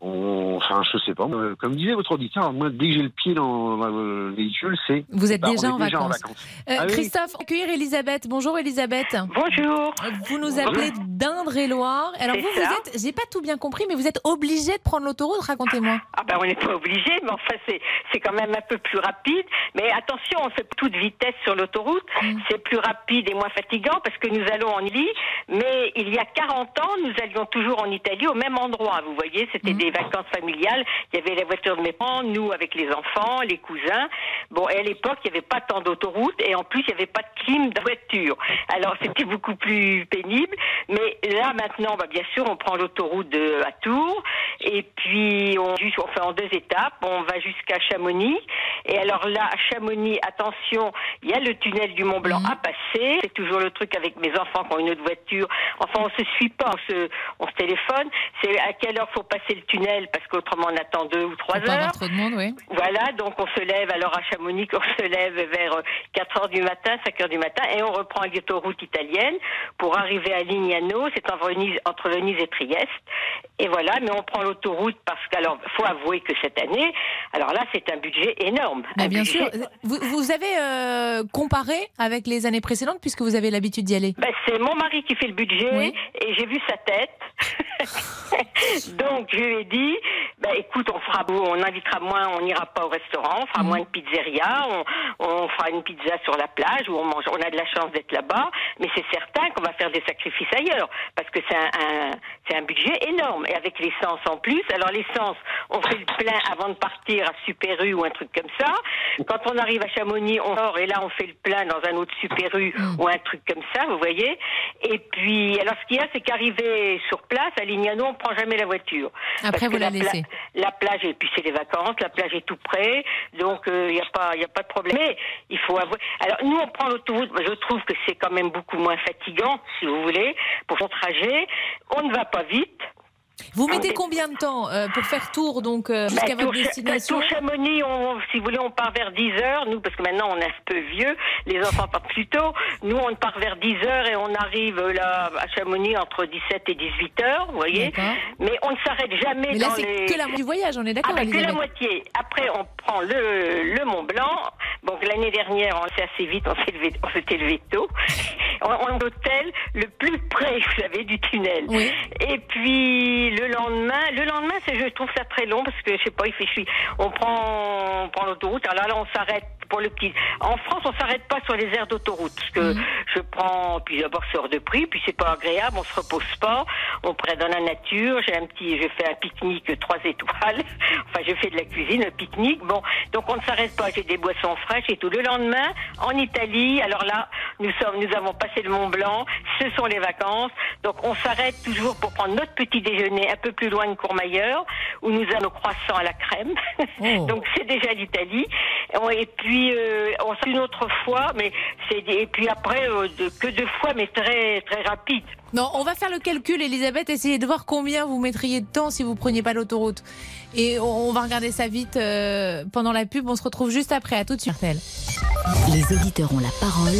on, enfin, je sais pas. euh, Comme disait votre auditeur, moi, dès que j'ai le pied dans, dans le véhicule, c'est. Vous êtes bah, on déjà, en, vacances. Euh, Ah oui. Christophe, accueillir Elisabeth. Bonjour Elisabeth. Bonjour. Vous nous appelez d'Indre-et-Loire. Alors vous, vous êtes, j'ai pas tout bien compris, mais vous êtes obligé de prendre l'autoroute. Racontez-moi. Ah ben on n'est pas obligé, mais enfin c'est c'est quand même un peu plus rapide. Mais attention, on fait toute vitesse sur l'autoroute. C'est plus rapide et moins fatigant parce que nous allons en Italie. Mais il y a 40 ans, nous allions toujours en Italie au même endroit. Vous voyez, c'était des vacances familiales. Il y avait la voiture de mes parents, nous avec les enfants, les cousins. Bon, et à l'époque, il n'y avait pas tant d'autoroutes et en plus, il n'y avait pas de clim de voiture. Alors c'était beaucoup plus pénible. Mais là maintenant, bah, bien sûr, on prend l'autoroute à Tours et puis on, fait en deux étapes. On va jusqu'à Chamonix. Et alors là, à Chamonix, attention, il y a le tunnel du Mont Blanc à passer. C'est toujours le truc avec mes enfants qui ont une autre voiture. Enfin, on se suit pas, on se, on se téléphone. C'est à quelle heure faut passer le tunnel parce qu'autrement on attend deux ou trois Faut heures. avoir trop de monde, oui. Voilà, donc on se lève alors à Chamonix, on se lève vers euh, 4 heures du matin, 5 heures du matin, et on reprend l'autoroute italienne pour arriver à Lignano, c'est entre Venise, entre Venise et Trieste. Et voilà, mais on prend l'autoroute parce qu'alors, faut avouer que cette année, alors là, c'est un budget énorme. Un bien budget- sûr. Vous, vous avez euh, comparé avec les années précédentes puisque vous avez l'habitude d'y aller. Ben, c'est mon mari qui fait le budget et j'ai vu sa tête. Donc je lui ai dit, ben, écoute, on fera on invitera moins, on n'ira pas au restaurant, on Mhm. fera moins de pizzeria, on, on fera une pizza sur la plage où on mange, on a de la chance d'être là-bas, mais c'est certain qu'on va faire des sacrifices ailleurs parce que c'est un, un- c'est un budget énorme et avec l'essence en plus. Alors l'essence, on fait le plein avant de partir à Super U ou un truc comme ça. Quand on arrive à Chamonix, on sort et là on fait le plein dans un autre Super U ou un truc comme ça, vous voyez. Et puis, alors ce qu'il y a, c'est qu'arrivé sur place à Lignano, on prend jamais la voiture. Parce vous la pla- laissez. la plage, et puis c'est les vacances, la plage est tout près, donc il n'y a pas, il a pas de problème. Mais il faut avouer. Alors nous, on prend l'autoroute. Je trouve que c'est quand même beaucoup moins fatigant, si vous voulez, pour son trajet. On ne va pas vite. Vous On mettez combien de temps euh, pour faire tour donc euh, jusqu'à Bah, votre Tour Cha- destination Tour Chamonix, on, si vous voulez, on part vers 10 heures. Nous, parce que maintenant on est un peu vieux, les enfants partent plus tôt. Nous, on part vers 10 heures et on arrive euh, là à Chamonix entre 17 et 18 heures, vous voyez. Mais on ne s'arrête jamais Mais là, dans les... que la moitié du voyage, on est d'accord, Ah, bah, que la moitié. Après, on prend le, le Mont Blanc. Donc l'année dernière, on s'est assez vite, on s'est levé, on s'était levé tôt. On, on l'hôtel le plus près, vous savez, du tunnel. Et puis le lendemain, le lendemain, c'est, je trouve ça très long parce que je sais pas, il fait. On prend, on prend l'autoroute. Alors là, on s'arrête pour le petit. En France, on s'arrête pas sur les aires d'autoroute parce que je prends, puis d'abord c'est hors de prix, puis c'est pas agréable, on se repose pas, on prend dans la nature. J'ai un petit, je fais un pique-nique trois étoiles. Enfin, je fais de la cuisine, un pique-nique. Bon, donc on ne s'arrête pas. J'ai des boissons fraîches et tout. Le lendemain, en Italie, alors là, nous sommes, nous avons passé le Mont Blanc. Ce sont les vacances. Donc on s'arrête toujours pour prendre notre petit déjeuner un peu plus loin de Courmayeur, où nous avons nos croissants à la crème. donc c'est déjà l'Italie. Et puis euh, on s'est une autre fois, mais c'est et puis après euh, de- que deux fois, mais très très rapide. Non, on va faire le calcul, Elisabeth. Essayez de voir combien vous mettriez de temps si vous preniez pas l'autoroute. Et on on va regarder ça vite euh, pendant la pub. On se retrouve juste après. À tout de suite. Les auditeurs ont la parole.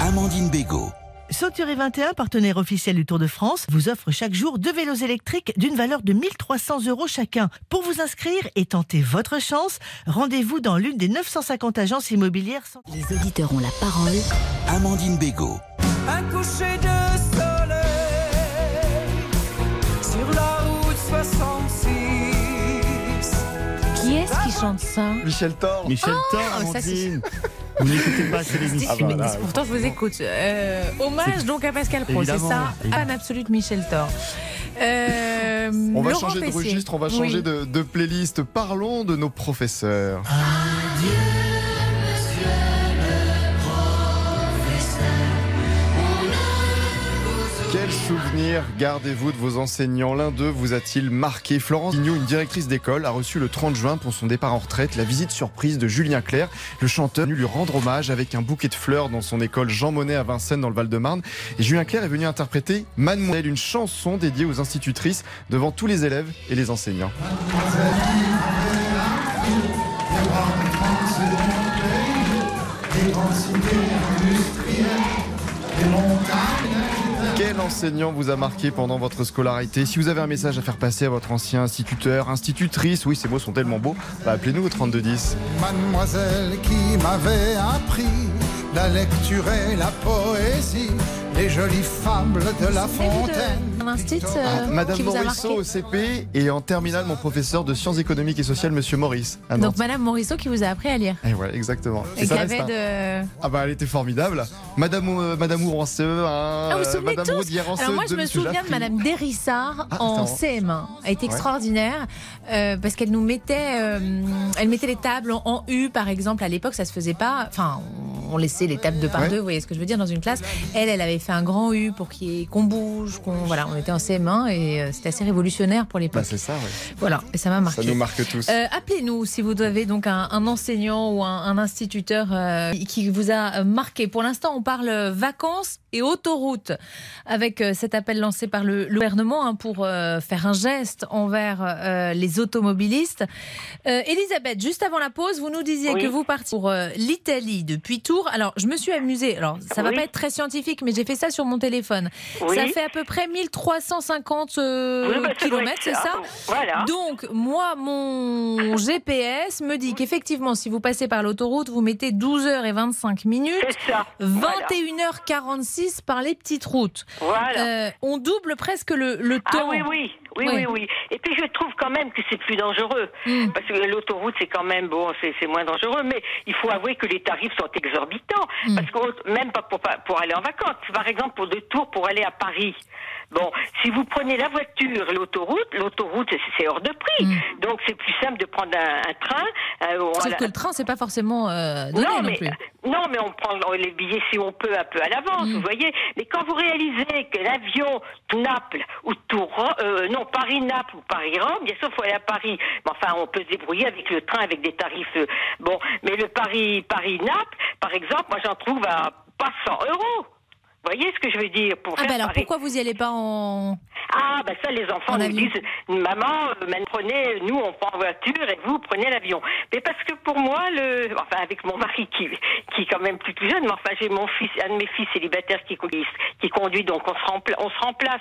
Amandine Bégaud. Sauteré 21, partenaire officiel du Tour de France, vous offre chaque jour deux vélos électriques d'une valeur de 1300 euros chacun. Pour vous inscrire et tenter votre chance, rendez-vous dans l'une des 950 agences immobilières. sans- Les auditeurs ont la parole. Amandine Bégaud. Un coucher de chante ça Michel Thor. Michel Oh, Thor, Amandine. Vous n'écoutez pas assez l'émission. Si, mais pourtant, je vous écoute. Euh, hommage donc à Pascal Pro, c'est ça Fan absolue de Michel Thor. Euh, On va Laurent changer de registre, on va changer Oui. de, de playlist. Parlons de nos professeurs. Quel souvenir gardez-vous de vos enseignants? L'un d'eux vous a-t-il marqué? Florence Vigneault, une directrice d'école, a reçu le 30 juin pour son départ en retraite la visite surprise de Julien Clerc. Le chanteur venu lui rendre hommage avec un bouquet de fleurs dans son école Jean Monnet à Vincennes dans le Val-de-Marne. Et Julien Clerc est venu interpréter Mademoiselle, une chanson dédiée aux institutrices devant tous les élèves et les enseignants. Quel enseignant vous a marqué pendant votre scolarité Si vous avez un message à faire passer à votre ancien instituteur, institutrice, oui, ces mots sont tellement beaux, bah, appelez-nous au 3210. Mademoiselle qui m'avait appris la lecture et la poésie, les jolies fables de la fontaine. Euh, Ah, Madame Morisseau au CP et en terminale, mon professeur de sciences économiques et sociales, Monsieur Maurice. à Nantes. Donc Madame Morisseau qui vous a appris à lire. Et voilà, exactement. Et ça qui reste avait de... Ah bah elle était formidable. Madame euh, Madame Ouranceux, hein, Ah, vous vous souvenez Madame tous Alors moi, je de me Monsieur souviens de. Madame Derissard en c'était CM1. Elle était Ouais. extraordinaire euh, parce qu'elle nous mettait, euh, elle mettait les tables en, en U, par exemple. À l'époque, ça se faisait pas. Enfin, on laissait les tables deux par Ouais. deux. Vous voyez ce que je veux dire dans une classe. Elle, elle avait fait un grand U pour qu'on bouge, qu'on voilà. On était en CM1 et euh, c'était assez révolutionnaire pour l'époque. Bah c'est ça, ouais. Voilà, et ça m'a marqué. Ça nous marque tous. Euh, Appelez-nous si vous avez donc un, un enseignant ou un, un instituteur euh, qui vous a marqué. Pour l'instant, on parle vacances et autoroutes. Avec euh, cet appel lancé par le, gouvernement hein, pour euh, faire un geste envers euh, les automobilistes. Elisabeth, juste avant la pause, vous nous disiez que vous partiez pour l'Italie depuis Tours. Alors, je me suis amusée. Alors, ça ne va pas être très scientifique, mais j'ai fait ça sur mon téléphone. Ça fait à peu près 1350 bah, km, c'est ça? Donc, moi, mon GPS me dit qu'effectivement, si vous passez par l'autoroute, vous mettez 12h25 minutes, 21h46 par les petites routes. Euh, on double presque le, le ah temps. Ah oui, oui. Oui, oui. Et puis je trouve quand même que c'est plus dangereux. Hmm. Parce que l'autoroute, c'est quand même, bon, c'est moins dangereux, mais il faut avouer que les tarifs sont exorbitants. Hmm. Parce que même pas pour, pour aller en vacances. Par exemple, pour deux tours, pour aller à Paris. Bon, si vous prenez la voiture l'autoroute, l'autoroute, c'est- hors de prix. Donc c'est plus simple de prendre un, un train. euh, Sauf que le train, c'est pas forcément euh, donné non, non, mais, plus. non, mais on prend les billets si on peut un peu à l'avance, Mm. vous voyez. Mais quand vous réalisez que l'avion Naples ou Tours, euh, non Paris-Naples ou Paris-Rome, bien sûr, il faut aller à Paris. Mais enfin, on peut se débrouiller avec le train, avec des tarifs. euh, bon, mais le Paris, Paris-Naples, par exemple, moi j'en trouve à pas 100 euros. Vous voyez ce que je veux dire pour Ah ben alors pourquoi vous y allez pas en ah, ben ça, les enfants En nous avion. disent, maman, prenez, nous, on prend en voiture et vous prenez l'avion. Mais parce que pour moi, le, enfin, avec mon mari qui, qui est quand même plus, jeune, mais enfin, j'ai mon fils, un de mes fils célibataires qui, conduit- qui conduit, donc on se, rempla- on se remplace.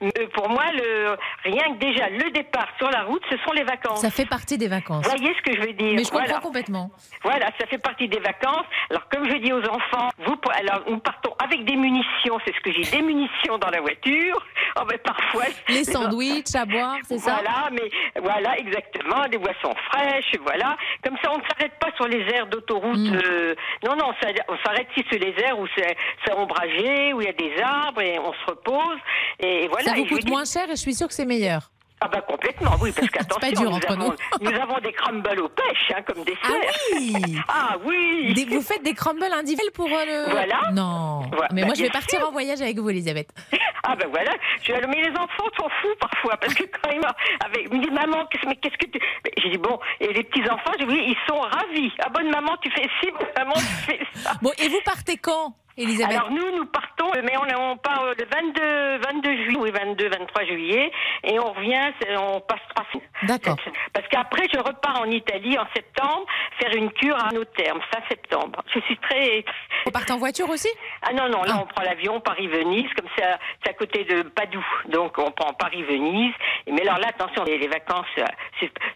Mais pour moi, le, rien que déjà, le départ sur la route, ce sont les vacances. Ça fait partie des vacances. Vous voyez ce que je veux dire? Mais je comprends Voilà. complètement. Voilà, ça fait partie des vacances. Alors, comme je dis aux enfants, vous, alors, nous partons avec des munitions, c'est ce que j'ai, des munitions dans la voiture. Oh, ben, parfois. Les sandwichs à boire, c'est ça? Voilà, mais voilà, exactement, des boissons fraîches, voilà. Comme ça, on ne s'arrête pas sur les aires d'autoroute. Mm. euh, non, non, on s'arrête- on s'arrête ici sur les aires où c'est ombragé, où il y a des arbres et on se repose. Et, voilà. ça vous Et coûte dis- moins cher et je suis sûre que c'est meilleur. Ah bah complètement, oui, parce qu'attention, pas dur nous, entre avons, nous avons des crumbles aux pêches, hein, comme dessert. Ah oui Ah oui Des- Vous faites des crumbles individuels pour euh, le... Voilà. Non. Voilà, Mais bah, moi, je vais partir sûr. en voyage avec vous, Elisabeth. Ah ben voilà, je, mais les enfants sont fous parfois parce que quand ils m'ont- avec, ils me disent maman qu'est-ce mais qu'est-ce que tu j'ai dit bon et les petits enfants j'ai dit oui ils sont ravis ah bonne maman tu fais ci bonne maman tu fais ça Bon, et vous partez quand, Elisabeth alors nous nous partons mais on, on part le 22 22 juillet oui 22 23 juillet et on revient on passe trois semaines. D'accord. parce qu'après je repars en Italie en septembre faire une cure à nos termes fin septembre je suis très Vous partez en voiture aussi? Ah non, non, là Ah. on prend l'avion Paris-Venise, comme c'est à, c'est à côté de Padoue. Donc on prend Paris-Venise. Mais alors là, attention, les, les vacances, euh,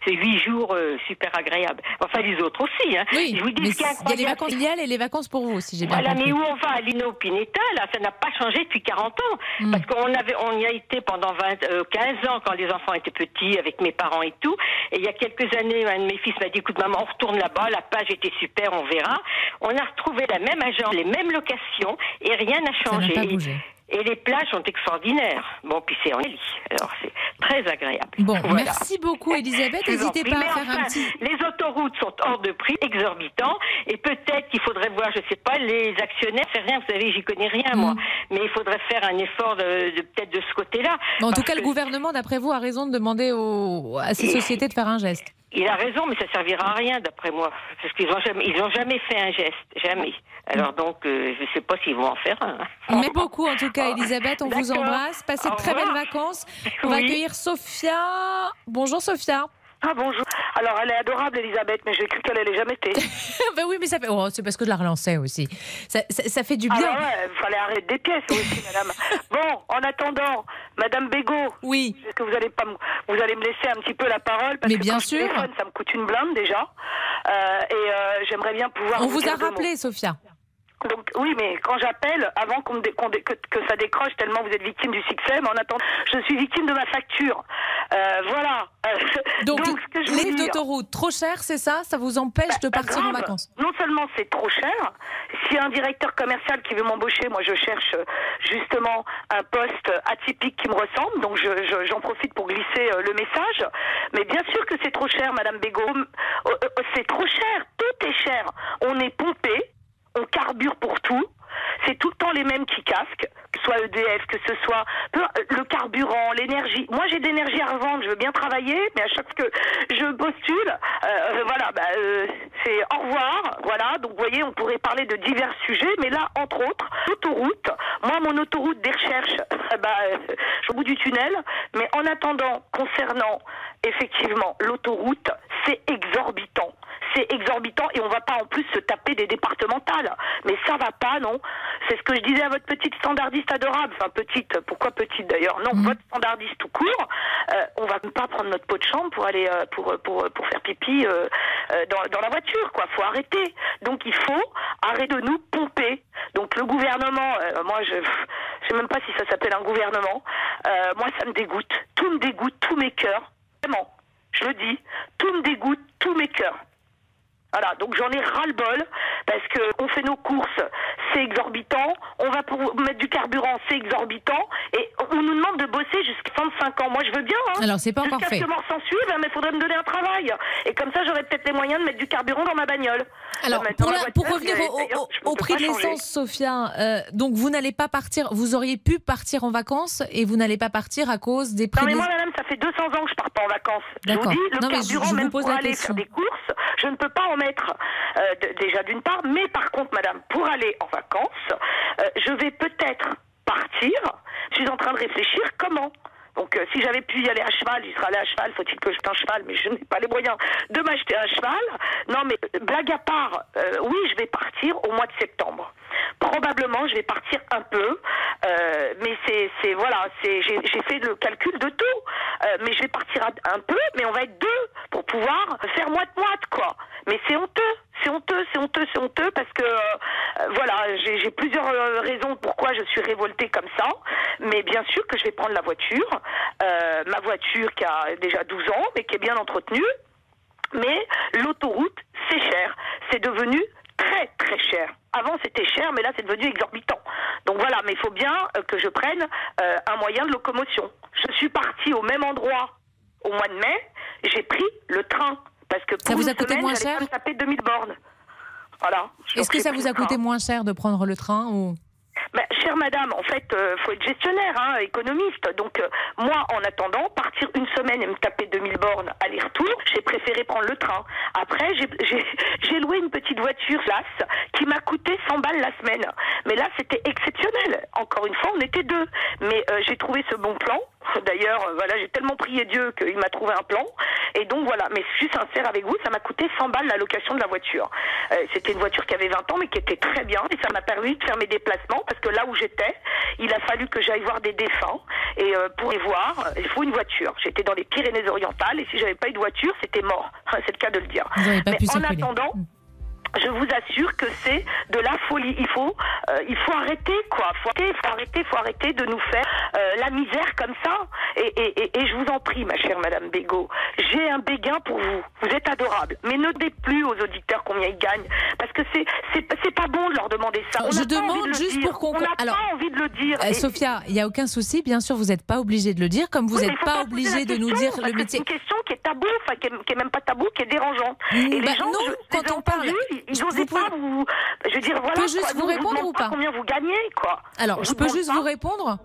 c'est huit jours euh, super agréables. Enfin, les autres aussi. Hein. Oui, Je vous dis mais ce qui est il y a les vacances familiales et les vacances pour vous, si j'ai bien voilà, compris. mais où on va à Lino Pineta, là, ça n'a pas changé depuis 40 ans. Hmm. Parce qu'on avait, on y a été pendant 20, euh, 15 ans quand les enfants étaient petits, avec mes parents et tout. Et il y a quelques années, un de mes fils m'a dit, écoute, maman, on retourne là-bas, la page était super, on verra. On a retrouvé la même agence, les mêmes locations, et rien n'a changé. Et- les plages sont extraordinaires. Bon, puis c'est en Italie. Alors, c'est très agréable. Bon, Voilà. merci beaucoup, Elisabeth. N'hésitez pas à faire un enfin, petit... Les autoroutes sont hors de prix, exorbitants, et peut-être qu'il faudrait voir, je sais pas, les actionnaires, c'est rien, vous savez, j'y connais rien, moi, mais il faudrait faire un effort de, de- peut-être de ce côté-là. En tout cas, le gouvernement, d'après vous, a raison de demander aux- à ces Et- sociétés de faire un geste. Il a raison, mais ça servira à rien, d'après moi, parce qu'ils ont jamais, ils ont jamais fait un geste, jamais. Alors donc, euh, je sais pas s'ils vont en faire un. Merci beaucoup, en tout cas, Elisabeth. On vous embrasse. Passez de très belles vacances. On va Oui. accueillir Sophia. Bonjour, Sophia. Ah bonjour. Alors elle est adorable Elisabeth, mais j'ai cru qu'elle allait jamais été. ben oui, mais ça fait. Oh, c'est parce que je la relançais aussi. Ça, ça- ça fait du bien. Ah ouais, il fallait arrêter des pièces aussi, madame. bon, en attendant, madame Bégaud. Oui. Est-ce que vous allez pas me, vous allez me laisser un petit peu la parole? Parce Mais que bien sûr. téléphone, ça me coûte une blinde déjà. Euh, et euh, j'aimerais bien pouvoir. On vous a rappelé. Sophia. Donc oui, mais quand j'appelle, avant qu'on dé- que, que ça décroche tellement vous êtes victime du succès, mais en attendant, je suis victime de ma facture. Euh, voilà. Euh, Donc, ce que je d'autoroute, trop cher, c'est ça Ça vous empêche de Bah, partir en vacances? Non seulement c'est trop cher, s'il y a un directeur commercial qui veut m'embaucher, moi je cherche euh, justement un poste atypique qui me ressemble, donc je- je- j'en profite pour glisser euh, le message. Mais bien sûr que c'est trop cher, Madame Bégaud. C'est trop cher, tout est cher. On est pompé, on carbure pour tout. C'est tout le temps les mêmes qui casquent, que ce soit EDF, que ce soit peu- le carburant, l'énergie. Moi, j'ai de l'énergie à revendre, je veux bien travailler, mais à chaque fois que je postule, euh, voilà, bah, euh, c'est au revoir, voilà. Donc, vous voyez, on pourrait parler de divers sujets, mais là, entre autres, l'autoroute. Moi, mon autoroute des recherches, bah, euh, je suis au bout du tunnel. Mais en attendant, concernant effectivement l'autoroute, c'est exorbitant. C'est exorbitant et on va pas en plus se taper des départementales. Mais ça va pas, non C'est ce que je disais à votre petite standardiste adorable. Enfin, petite, pourquoi petite d'ailleurs? Non, votre standardiste tout court. Euh, on va pas prendre notre pot de chambre pour aller euh, pour, pour, pour faire pipi euh, euh, dans, dans la voiture, quoi. Faut arrêter. Donc il faut arrêter de nous pomper. Donc le gouvernement, moi je je sais même pas si ça s'appelle un gouvernement. Moi ça me dégoûte. Tout me dégoûte, tous mes cœurs. Vraiment, je le dis, tout me dégoûte, tous mes cœurs. Voilà, donc j'en ai ras-le-bol parce que on fait nos courses, c'est exorbitant. On va pour mettre du carburant, c'est exorbitant. Et on nous demande de bosser jusqu'à 65 ans. Moi, je veux bien. Hein, Alors, c'est pas encore Jusqu'à fait. ce que mort s'en suive, hein, mais il faudrait me donner un travail. Et comme ça, j'aurais peut-être les moyens de mettre du carburant dans ma bagnole. Alors, Euh, pour, la- revenir au, je prix de l'essence, Sophia, euh, donc vous n'allez pas partir, vous auriez pu partir en vacances et vous n'allez pas partir à cause des prix Non mais moi madame, ça fait 200 ans que je pars pas en vacances. Je vous D'accord. dis, le Non, je- carburant je vous même pose pour la aller question. faire des courses, je ne peux pas en euh, déjà d'une part, mais par contre madame, pour aller en vacances, euh, je vais peut-être partir, je suis en train de réfléchir comment donc euh, si j'avais pu y aller à cheval, j'y serais allé à cheval, faut-il que j'achète un cheval, mais je n'ai pas les moyens de m'acheter un cheval. Non mais euh, blague à part, euh, oui je vais partir au mois de septembre. Probablement je vais partir un peu, euh, mais c'est voilà, c'est j'ai fait le calcul de tout, Euh, mais je vais partir un, un peu, mais on va être deux pour pouvoir faire moite moite quoi. Mais c'est honteux, c'est honteux, c'est honteux, c'est honteux parce que euh, voilà, j'ai plusieurs euh, raisons pourquoi je suis révoltée comme ça, mais bien sûr que je vais prendre la voiture, euh, ma voiture qui a déjà 12 ans, mais qui est bien entretenue. Mais l'autoroute, c'est cher. C'est devenu très très cher. Avant c'était cher, mais là c'est devenu exorbitant. Donc voilà, mais il faut bien que je prenne un moyen de locomotion. Je suis partie au même endroit au mois de mai, j'ai pris le train. Parce que pour Ça vous a coûté semaine, moins cher taper 2000 bornes. Voilà. Est-ce que ça vous a coûté moins cher de prendre le train ou? Ben, chère madame, en fait, euh, faut être gestionnaire, hein, économiste. Donc, euh, moi, en attendant, partir une semaine et me taper 2000 bornes aller-retour, j'ai préféré prendre le train. Après, j'ai- loué une petite voiture place qui m'a coûté 100 balles la semaine. Mais là, c'était exceptionnel. Encore une fois, on était deux. Mais euh, j'ai trouvé ce bon plan. D'ailleurs, euh, voilà, j'ai tellement prié Dieu qu'il m'a trouvé un plan. Et donc, voilà. Mais je suis sincère avec vous, ça m'a coûté 100 balles la location de la voiture. Euh, c'était une voiture qui avait 20 ans, mais qui était très bien. Et ça m'a permis de faire mes déplacements parce que là où j'étais, il a fallu que j'aille voir des défunts. Et euh, pour les voir, il faut une voiture. J'étais dans les Pyrénées-Orientales et si j'avais pas eu de voiture, c'était mort. C'est le cas de le dire. Vous n'avez pas Mais pu en circuler. attendant, je vous assure que c'est de la folie. Il faut, euh, il faut arrêter, quoi. Faut arrêter, faut arrêter, faut arrêter de nous faire euh, la misère comme ça. Et, et, et, et je vous en prie, ma chère Madame Bégaud, j'ai un béguin pour vous. Vous êtes adorable, mais ne dites plus aux auditeurs combien ils gagnent, parce que c'est, c'est, pas bon de leur demander ça. On Je pas demande de juste dire. pour qu'on- On n'a pas envie de le dire. Euh, Sophia, il n'y a aucun souci. Bien sûr, vous n'êtes pas obligé de le dire, comme vous n'êtes pas poser obligé de nous dire le métier. C'est une question qui est tabou, enfin qui qui est même pas tabou, qui est dérangeante. Et bah les gens, non, je, quand on parle- ils- je- n'osaient pas vous. Je veux dire, voilà. peux juste quoi, vous nous, on répondre ou pas Combien vous gagnez, quoi Alors, je vous peux juste pas. vous répondre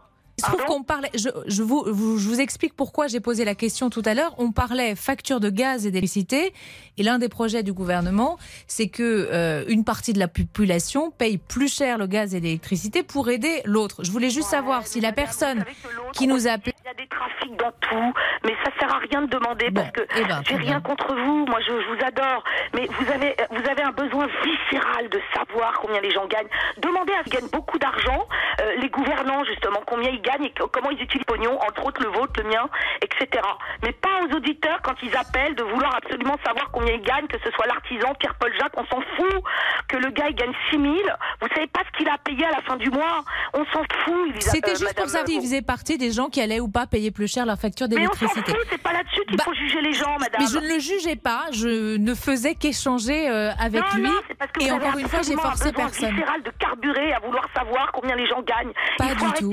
Trouve qu'on parlait. Je, je, vous, vous, je vous explique pourquoi j'ai posé la question tout à l'heure. On parlait facture de gaz et d'électricité. Et l'un des projets du gouvernement, c'est que euh, une partie de la population paye plus cher le gaz et l'électricité pour aider l'autre. Je voulais juste savoir si la personne qui nous a appelé. Il y a des trafics dans tout, mais ça sert à rien de demander parce que eh ben, j'ai rien bien. contre vous. Moi, je, je vous adore, mais vous avez vous avez un besoin viscéral de savoir combien les gens gagnent. Demandez à ce qu'ils gagnent beaucoup d'argent, euh, les gouvernants justement, combien ils gagnent et co- comment ils utilisent le pognon, entre autres le vôtre, le mien, etc. Mais pas aux auditeurs quand ils appellent de vouloir absolument savoir combien ils gagnent, que ce soit l'artisan Pierre-Paul Jacques, on s'en fout que le gars il gagne 6 000. Vous savez pas ce qu'il a payé à la fin du mois. On s'en fout. C'était euh, juste pour Madame, savoir s'ils euh, faisaient partie des gens qui allaient ou pas payer plus cher leur facture Mais on s'en d'électricité. fout, c'est pas là-dessus qu'il faut juger les gens, madame. Mais je ne le jugeais pas, je ne faisais qu'échanger euh, avec non, lui. non, c'est parce que et encore une fois, j'ai forcé un personne. de carburer à vouloir savoir combien les gens gagnent. Pas Il faut du tout.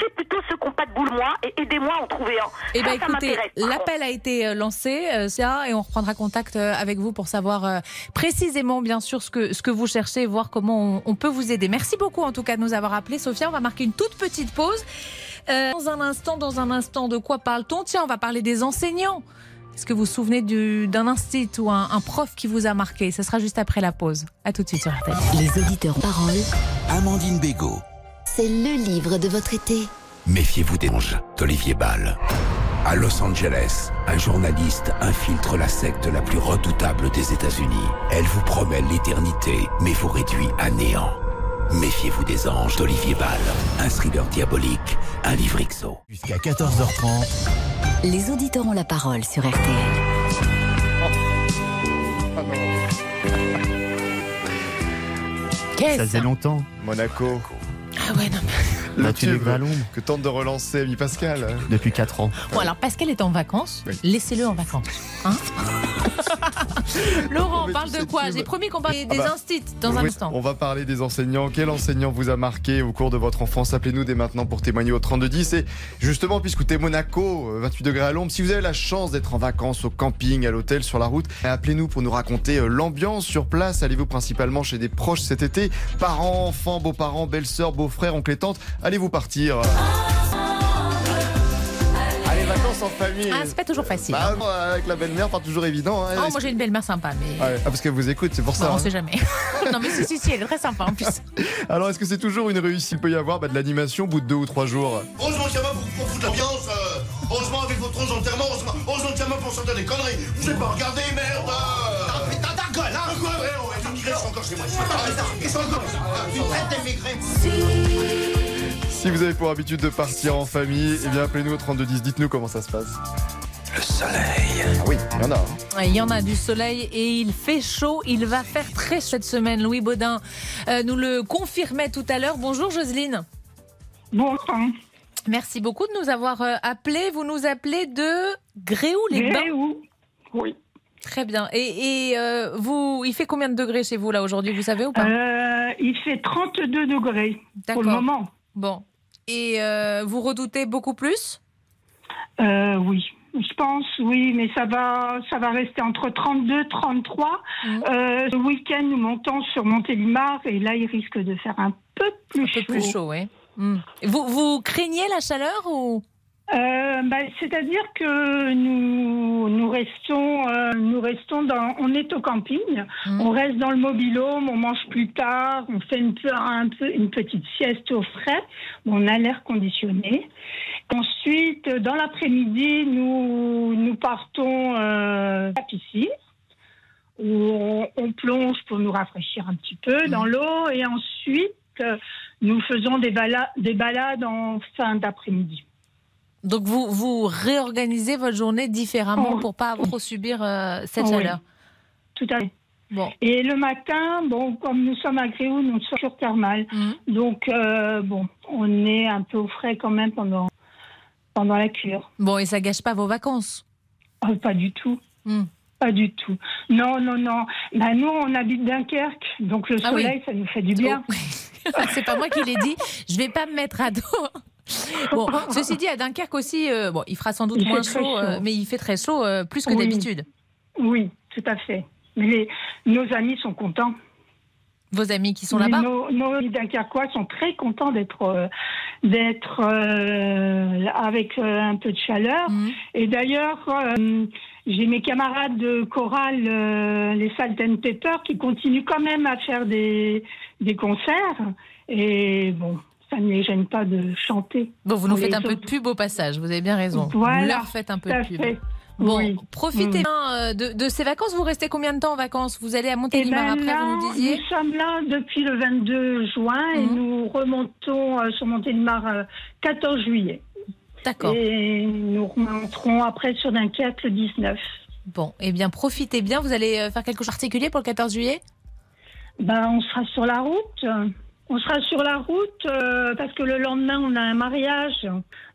Cherchez plutôt ceux qui n'ont pas de boule moi et aidez-moi à en trouver un. Eh ça, ben ça écoutez, l'appel a été euh, lancé, euh, ça, et on reprendra contact euh, avec vous pour savoir euh, précisément, bien sûr, ce que ce que vous cherchez, et voir comment on, on peut vous aider. Merci beaucoup, en tout cas, de nous avoir appelés, Sophia. On va marquer une toute petite pause. Euh, dans un instant, dans un instant, de quoi parle-t-on? Tiens, on va parler des enseignants. Est-ce que vous vous souvenez du- d'un instit ou un, un prof qui vous a marqué? Ce sera juste après la pause. À tout de suite sur RTL. Les auditeurs en parole, Amandine Bégaud. C'est le livre de votre été. Méfiez-vous des anges d'Olivier Ball. À Los Angeles, un journaliste infiltre la secte la plus redoutable des États-Unis. Elle vous promet l'éternité, mais vous réduit à néant. Méfiez-vous des anges d'Olivier Ball. Un thriller diabolique, un livre XO. Jusqu'à 14h30. Les auditeurs ont la parole sur RTL. Ça faisait longtemps. Monaco. Ah ouais, non, Le Battu les tube que tente de relancer Ami Pascal. Depuis 4 ans. Bon, alors Pascal est en vacances. Laissez-le en vacances. Hein Laurent, on parle de quoi J'ai promis qu'on parlait des bah, instits dans un Oui, instant. On va parler des enseignants. Quel enseignant vous a marqué au cours de votre enfance? Appelez-nous dès maintenant pour témoigner au 3210. Et justement, puisque t'es Monaco, euh, 28 degrés à l'ombre, si vous avez la chance d'être en vacances au camping, à l'hôtel, sur la route, appelez-nous pour nous raconter euh, l'ambiance sur place. Allez-vous principalement chez des proches cet été? Parents, enfants, beaux-parents, belles-sœurs, beaux-frères, oncles et tantes Allez-vous partir Allez, vacances en famille Ah, c'est pas toujours facile. Bah, hein. non, avec la belle-mère, pas toujours évident. hein. Oh, moi j'ai une belle-mère sympa, mais Ouais, ah, parce qu'elle vous écoute, c'est pour ça. Bon, on hein. sait jamais. non, mais si, si, si, elle est très sympa en plus. Alors, est-ce que c'est toujours une réussite? Il peut y avoir bah, de l'animation au bout de deux ou trois jours. Heureusement qu'il y a pas pour, pour foutre l'ambiance. euh, heureusement avec votre enterrement. Heureusement, qu'il y a pas pour sortir des conneries. Vous avez pas regardé, merde. Si vous avez pour habitude de partir en famille, eh bien appelez-nous au 3210. Dites-nous comment ça se passe. Le soleil. Ah oui, il y en a. hein. Il y en a du soleil et il fait chaud. Il va faire très chaud cette semaine. Louis Baudin euh, nous le confirmait tout à l'heure. Bonjour Jocelyne. Bonjour. Merci beaucoup de nous avoir euh, appelés. Vous nous appelez de Gréoux-les-Bains Gréoux, oui. Très bien. Et, et, euh, vous, il fait combien de degrés chez vous là aujourd'hui Vous savez ou pas? Euh, il fait 32 degrés pour le moment. Bon. Et euh, vous redoutez beaucoup plus? Oui, je pense, oui, mais ça va, ça va rester entre 32 33. Mhm. Euh, ce week-end, nous montons sur Montélimar et là, il risque de faire un peu plus chaud. Un peu plus chaud, oui. Hmm. Vous, vous craignez la chaleur ou? Euh, bah, C'est-à-dire que nous, nous restons, euh, nous restons dans, on est au camping, Hmm. on reste dans le mobilhome, on mange plus tard, on fait une, peu, un peu, une petite sieste au frais, on a l'air conditionné. Ensuite, dans l'après-midi, nous, nous partons euh, à la piscine où on, on plonge pour nous rafraîchir un petit peu dans l'eau et ensuite euh, nous faisons des balades en fin d'après-midi. Donc vous, vous réorganisez votre journée différemment Oh. pour pas trop subir euh, cette Oh oui. chaleur. Tout à fait. Bon. Et le matin, bon, comme nous sommes à Gréoux, nous sommes sur thermale. Mmh. Donc, euh, bon, on est un peu au frais quand même pendant, pendant la cure. Bon, et ça gâche pas vos vacances? Oh, pas du tout. Hmm. Pas du tout. Non, non, non. Bah, nous, on habite Dunkerque, donc le Ah oui. soleil, ça nous fait du bien. C'est pas moi qui l'ai dit. Je vais pas me mettre à dos. Bon, ceci dit, à Dunkerque aussi, euh, bon, il fera sans doute Il moins chaud, euh, chaud. mais il fait très chaud, euh, plus que Oui. d'habitude. Oui, tout à fait. Mais nos amis sont contents. Vos amis qui sont là-bas? Nos, nos amis Dunkerquois sont très contents d'être euh, d'être euh, avec euh, un peu de chaleur. Mhm. Et d'ailleurs, j'ai mes camarades de chorale, les Salt and Pepper, qui continuent quand même à faire des, des concerts. Et bon, ça ne les gêne pas de chanter. Bon, vous nous faites un peu de pub au passage, vous avez bien raison. Voilà, vous leur faites un peu de pub. fait. Bon, Oui. profitez Mm. bien euh, de, de ces vacances. Vous restez combien de temps en vacances? Vous allez à Eh Montélimar ben après, là, vous nous disiez? nous sommes là depuis le 22 juin et Mhm. nous remontons euh, sur Montélimar euh, 14 juillet. D'accord. Et nous remonterons après sur Dunkerque le 19. Bon, eh bien, profitez bien. Vous allez faire quelque chose de particulier pour le 14 juillet? Ben, on sera sur la route. On sera sur la route euh, parce que le lendemain, on a un mariage.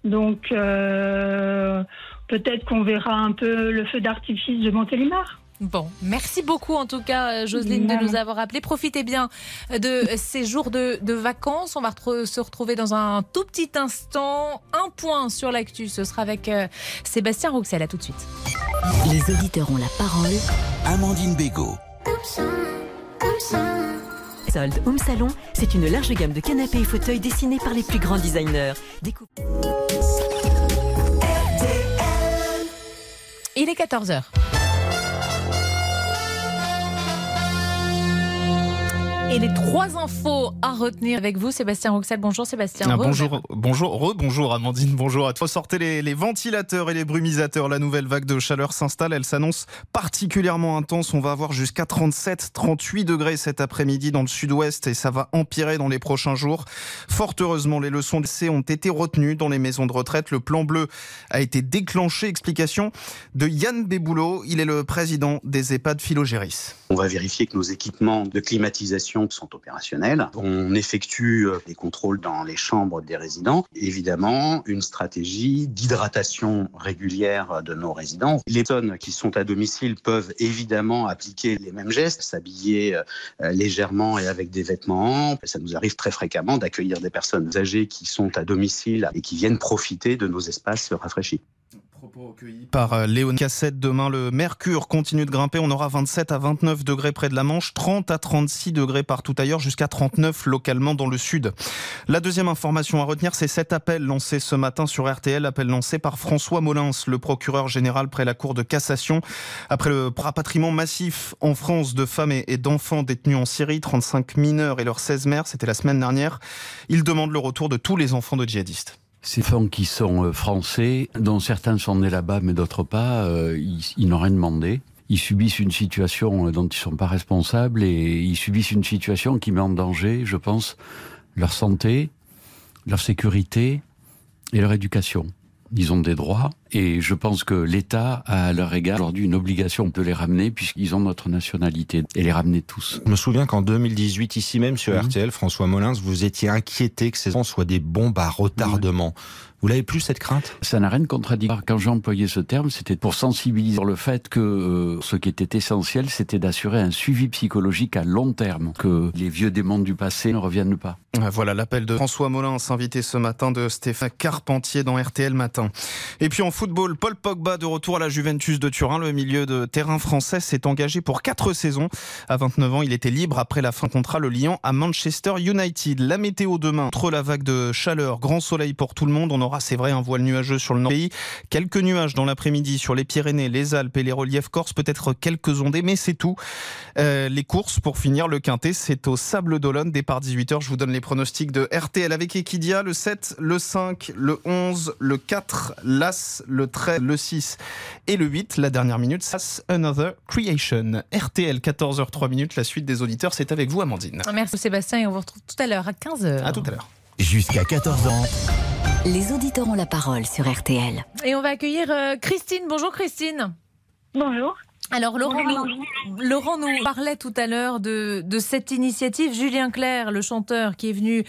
Donc, euh, peut-être qu'on verra un peu le feu d'artifice de Montélimar. Bon, merci beaucoup en tout cas, euh, Jocelyne, de nous avoir appelés. Profitez bien de ces jours de, de vacances. On va se retrouver dans un tout petit instant. Un point sur l'actu, ce sera avec euh, Sébastien Rouxel. À tout de suite. Les auditeurs ont la parole. Amandine Bégaud. Solde Home Salon, c'est une large gamme de canapés et fauteuils dessinés par les plus grands designers. Il est 14h. Et les trois infos à retenir avec vous, Sébastien Rouxel. Bonjour Sébastien. Ah, Re- bonjour, bonjour, rebonjour Amandine, bonjour à toi. Sortez les, les ventilateurs et les brumisateurs. La nouvelle vague de chaleur s'installe. Elle s'annonce particulièrement intense. On va avoir jusqu'à 37, 38 degrés cet après-midi dans le sud-ouest et ça va empirer dans les prochains jours. Fort heureusement, les leçons de C ont été retenues dans les maisons de retraite. Le plan bleu a été déclenché. Explication de Yann Béboulot. Il est le président des EHPAD Philogéris. On va vérifier que nos équipements de climatisation sont opérationnels. On effectue euh, des contrôles dans les chambres des résidents. Évidemment, une stratégie d'hydratation régulière de nos résidents. Les personnes qui sont à domicile peuvent évidemment appliquer les mêmes gestes, s'habiller euh, légèrement et avec des vêtements. Ça nous arrive très fréquemment d'accueillir des personnes âgées qui sont à domicile et qui viennent profiter de nos espaces rafraîchis. Par euh, Léon Cassette. Demain, le mercure continue de grimper. On aura 27 à 29 degrés près de la Manche, 30 à 36 degrés partout ailleurs, jusqu'à 39 localement dans le sud. La deuxième information à retenir, c'est cet appel lancé ce matin sur RTL, appel lancé par François Molins, le procureur général près la Cour de cassation. Après le rapatriement massif en France de femmes et et d'enfants détenus en Syrie, 35 mineurs et leurs 16 mères, c'était la semaine dernière, il demande le retour de tous les enfants de djihadistes. Ces femmes qui sont euh, français, dont certains sont nés là-bas, mais d'autres pas, euh, ils, ils n'ont rien demandé. Ils subissent une situation euh, dont ils sont pas responsables et ils subissent une situation qui met en danger, je pense, leur santé, leur sécurité et leur éducation. Ils ont des droits et je pense que l'État a à leur égard aujourd'hui une obligation de les ramener puisqu'ils ont notre nationalité et les ramener tous. Je me souviens qu'en 2018, ici même sur RTL, François Molins, vous étiez inquiété que ces enfants soient des bombes à retardement. Vous l'avez plus cette crainte? Ça n'a rien de contradictoire. Quand j'ai employé ce terme, c'était pour sensibiliser sur le fait que euh, ce qui était essentiel, c'était d'assurer un suivi psychologique à long terme, que les vieux démons du passé ne reviennent pas. Voilà l'appel de François Molins, invité ce matin de Stéphane Carpentier dans RTL Matin. Et puis en football, Paul Pogba de retour à la Juventus de Turin. Le milieu de terrain français s'est engagé pour quatre saisons. À 29 ans, il était libre après la fin de contrat le Lyon à Manchester United. La météo demain, entre la vague de chaleur, grand soleil pour tout le monde. On aura, c'est vrai, un voile nuageux sur le nord du pays. Quelques nuages dans l'après-midi sur les Pyrénées, les Alpes et les reliefs corses. Peut-être quelques ondées, mais c'est tout. Euh, les courses, pour finir, le quintet, c'est au Sable d'Olonne. Départ 18h. Je vous donne les pronostics de RTL avec Equidia. Le 7, le 5, le 11, le 4, l'As, le 13, le 6 et le 8. La dernière minute, c'est Another Creation. RTL, 14h03 minutes. La suite des auditeurs, c'est avec vous, Amandine. Merci Sébastien et on vous retrouve tout à l'heure à 15h. À tout à l'heure. Jusqu'à 14h. Les auditeurs ont la parole sur RTL. Et on va accueillir euh, Christine. Bonjour Christine. Bonjour. Alors Laurent, nous, Laurent nous parlait tout à l'heure de, de cette initiative. Julien Clerc, le chanteur qui est venu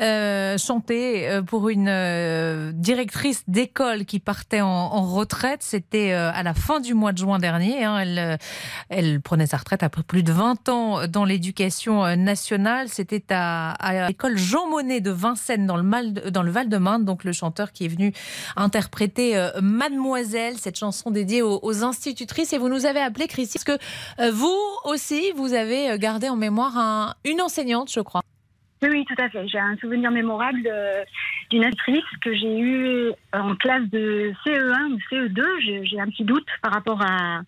euh, chanter euh, pour une euh, directrice d'école qui partait en, en retraite. C'était euh, à la fin du mois de juin dernier. hein. Elle, elle prenait sa retraite après plus de 20 ans dans l'éducation nationale. C'était à, à l'école Jean Monnet de Vincennes dans le, Mal- dans le Val-de-Marne. Donc le chanteur qui est venu interpréter Mademoiselle, cette chanson dédiée aux, aux institutrices. Et vous nous avez avez appelé Christine parce que euh, vous aussi, vous avez euh, gardé en mémoire une enseignante, je crois. Oui, oui, tout à fait. J'ai un souvenir mémorable d'une actrice que j'ai eue en classe de CE1 ou CE2. J'ai un petit doute par rapport à,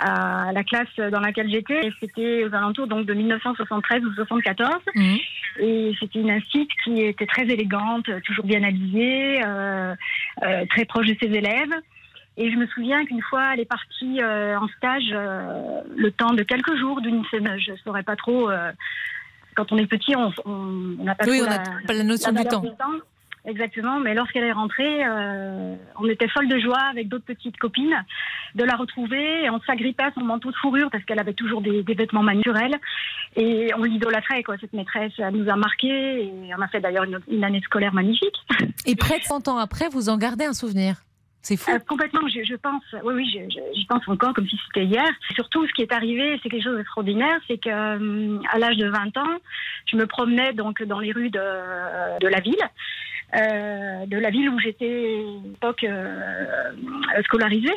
à la classe dans laquelle j'étais. C'était aux alentours donc de 1973 ou 74. Mhm. Et c'était une incite qui était très élégante, toujours bien habillée, euh, euh, très proche de ses élèves. Et je me souviens qu'une fois, elle est partie euh, en stage le temps de quelques jours, d'une semaine. Je ne saurais pas trop. quand on est petit, on n'a pas, oui, trop pas la notion du temps. Exactement, mais lorsqu'elle est rentrée, euh, on était folle de joie avec d'autres petites copines de la retrouver. Et on s'agrippait à son manteau de fourrure parce qu'elle avait toujours des, vêtements manuels. Et on l'idolâtrait, quoi, cette maîtresse. Elle nous a marqué et on a fait d'ailleurs une, année scolaire magnifique. Et près de 100 ans après, vous en gardez un souvenir? C'est fou. Euh, complètement, je, pense. Oui, oui, j'y pense encore comme si c'était hier. Surtout, ce qui est arrivé, c'est quelque chose d'extraordinaire, c'est qu'à euh, l'âge de 20 ans, je me promenais donc dans les rues de, de la ville euh, de la ville où j'étais à l'époque euh, scolarisée.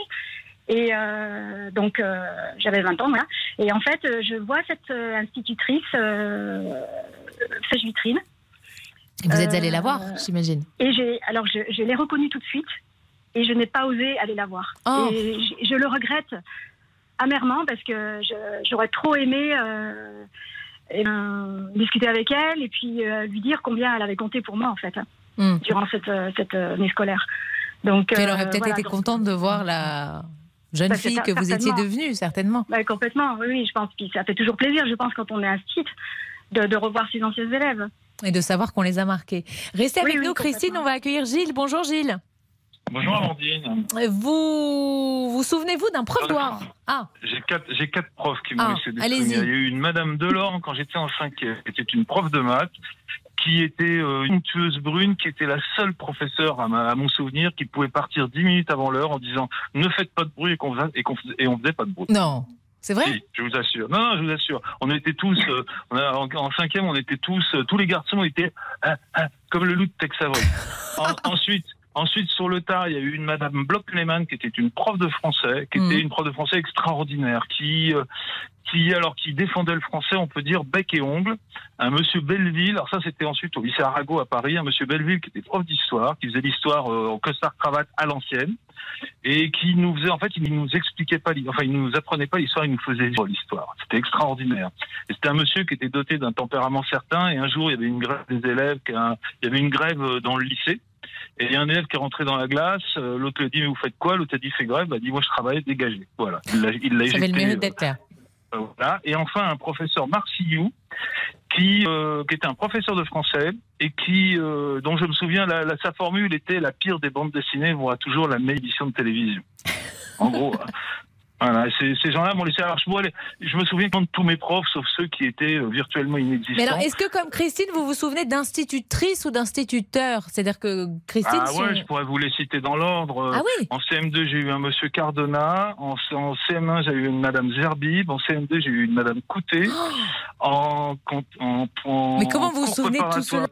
Et euh, donc, j'avais 20 ans, voilà. Et en fait, je vois cette institutrice sèche vitrine. vous êtes allée la voir, j'imagine. Et j'ai, alors, je, l'ai reconnue tout de suite, et je n'ai pas osé aller la voir. Oh. Et je, le regrette amèrement parce que j'aurais trop aimé discuter avec elle et puis lui dire combien elle avait compté pour moi, en fait. Hein. Hmm. durant cette, euh, cette euh, année scolaire. Donc, elle aurait euh, peut-être été contente de voir la jeune bah, fille que vous étiez devenue, certainement. Bah, complètement, oui, je pense que ça fait toujours plaisir, je pense, quand on est un site, de, de revoir ses anciens élèves. Et de savoir qu'on les a marqués. Restez avec nous, Christine, on va accueillir Gilles. Bonjour Gilles. Bonjour Amandine. Vous vous souvenez-vous d'un prof d'art? Ah. J'ai quatre, j'ai quatre profs qui m'ont ah, laissé des Il y a eu une Madame Delors quand j'étais en cinquième, qui était une prof de maths qui était euh, une tueuse brune, qui était la seule professeure à, mon souvenir qui pouvait partir dix minutes avant l'heure en disant ne faites pas de bruit et qu'on et, et on faisait pas de bruit. Non. C'est vrai? Je vous assure. Non, non, je vous assure. On était tous, euh, en, cinquième, on était tous, euh, tous les garçons étaient comme le loup de Tex ensuite, Ensuite, sur le tas, il y a eu une Madame Bloch-Lehmann qui était une prof de français, qui était mm. une prof de français extraordinaire, qui, euh, qui, alors, qui défendait le français, on peut dire, bec et ongle. Un Monsieur Belleville, alors ça, c'était ensuite au lycée Arago à Paris, un Monsieur Belleville qui était prof d'histoire, qui faisait l'histoire euh, en costard cravate à l'ancienne, et qui nous faisait, en fait, il nous expliquait pas, enfin, il nous apprenait pas l'histoire, il nous faisait vivre l'histoire. C'était extraordinaire. Et c'était un monsieur qui était doté d'un tempérament certain, et un jour, il y avait une grève des élèves, il y avait une grève euh, dans le lycée, et il y a un élève qui est rentré dans la glace, euh, l'autre lui a dit mais vous faites quoi? L'autre a dit fait grève, il a dit moi je travaille, dégagé. Voilà. Il l'a, il l'a Ça avait le mérite d'être clair. Euh, voilà. Et enfin un professeur Marcillou qui, euh, qui était un professeur de français et qui, dont je me souviens, la, sa formule était la pire des bandes dessinées voit toujours la meilleure édition de télévision. En gros, voilà, ces, gens-là m'ont laissé. Alors, je, je me souviens de tous mes profs, sauf ceux qui étaient euh, virtuellement inexistants. Mais alors, est-ce que, comme Christine, vous vous souvenez d'institutrice ou d'instituteur C'est-à-dire que Christine. Ah ouais, je pourrais vous les citer dans l'ordre. Ah oui. En CM2, j'ai eu un monsieur Cardona. En, CM1, j'ai eu une madame Zerbib. En CM2, j'ai eu une madame Coutet. Oh. En, Mais comment vous vous souvenez de tout cela?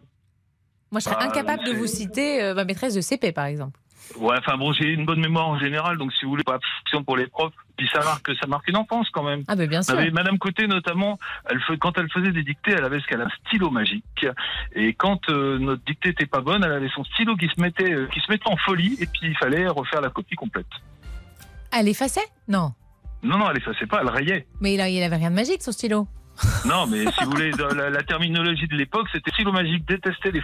Moi, je serais bah, incapable de vous citer euh, ma maîtresse de CP, par exemple. Ouais, enfin bon, j'ai une bonne mémoire en général, donc si vous voulez, pas pour les profs. Puis ça marque, ça marque une enfance quand même. Ah, mais bien sûr. Madame Côté notamment, elle, quand elle faisait des dictées, elle avait ce qu'elle a un stylo magique. Et quand euh, notre dictée était pas bonne, elle avait son stylo qui se mettait, euh, qui se mettait en folie, et puis il fallait refaire la copie complète. Elle effaçait? Non. Non, non, elle effaçait pas, elle rayait. Mais il, il avait rien de magique, son stylo. Non, mais si vous voulez, la, la terminologie de l'époque, c'était stylo magique détestait les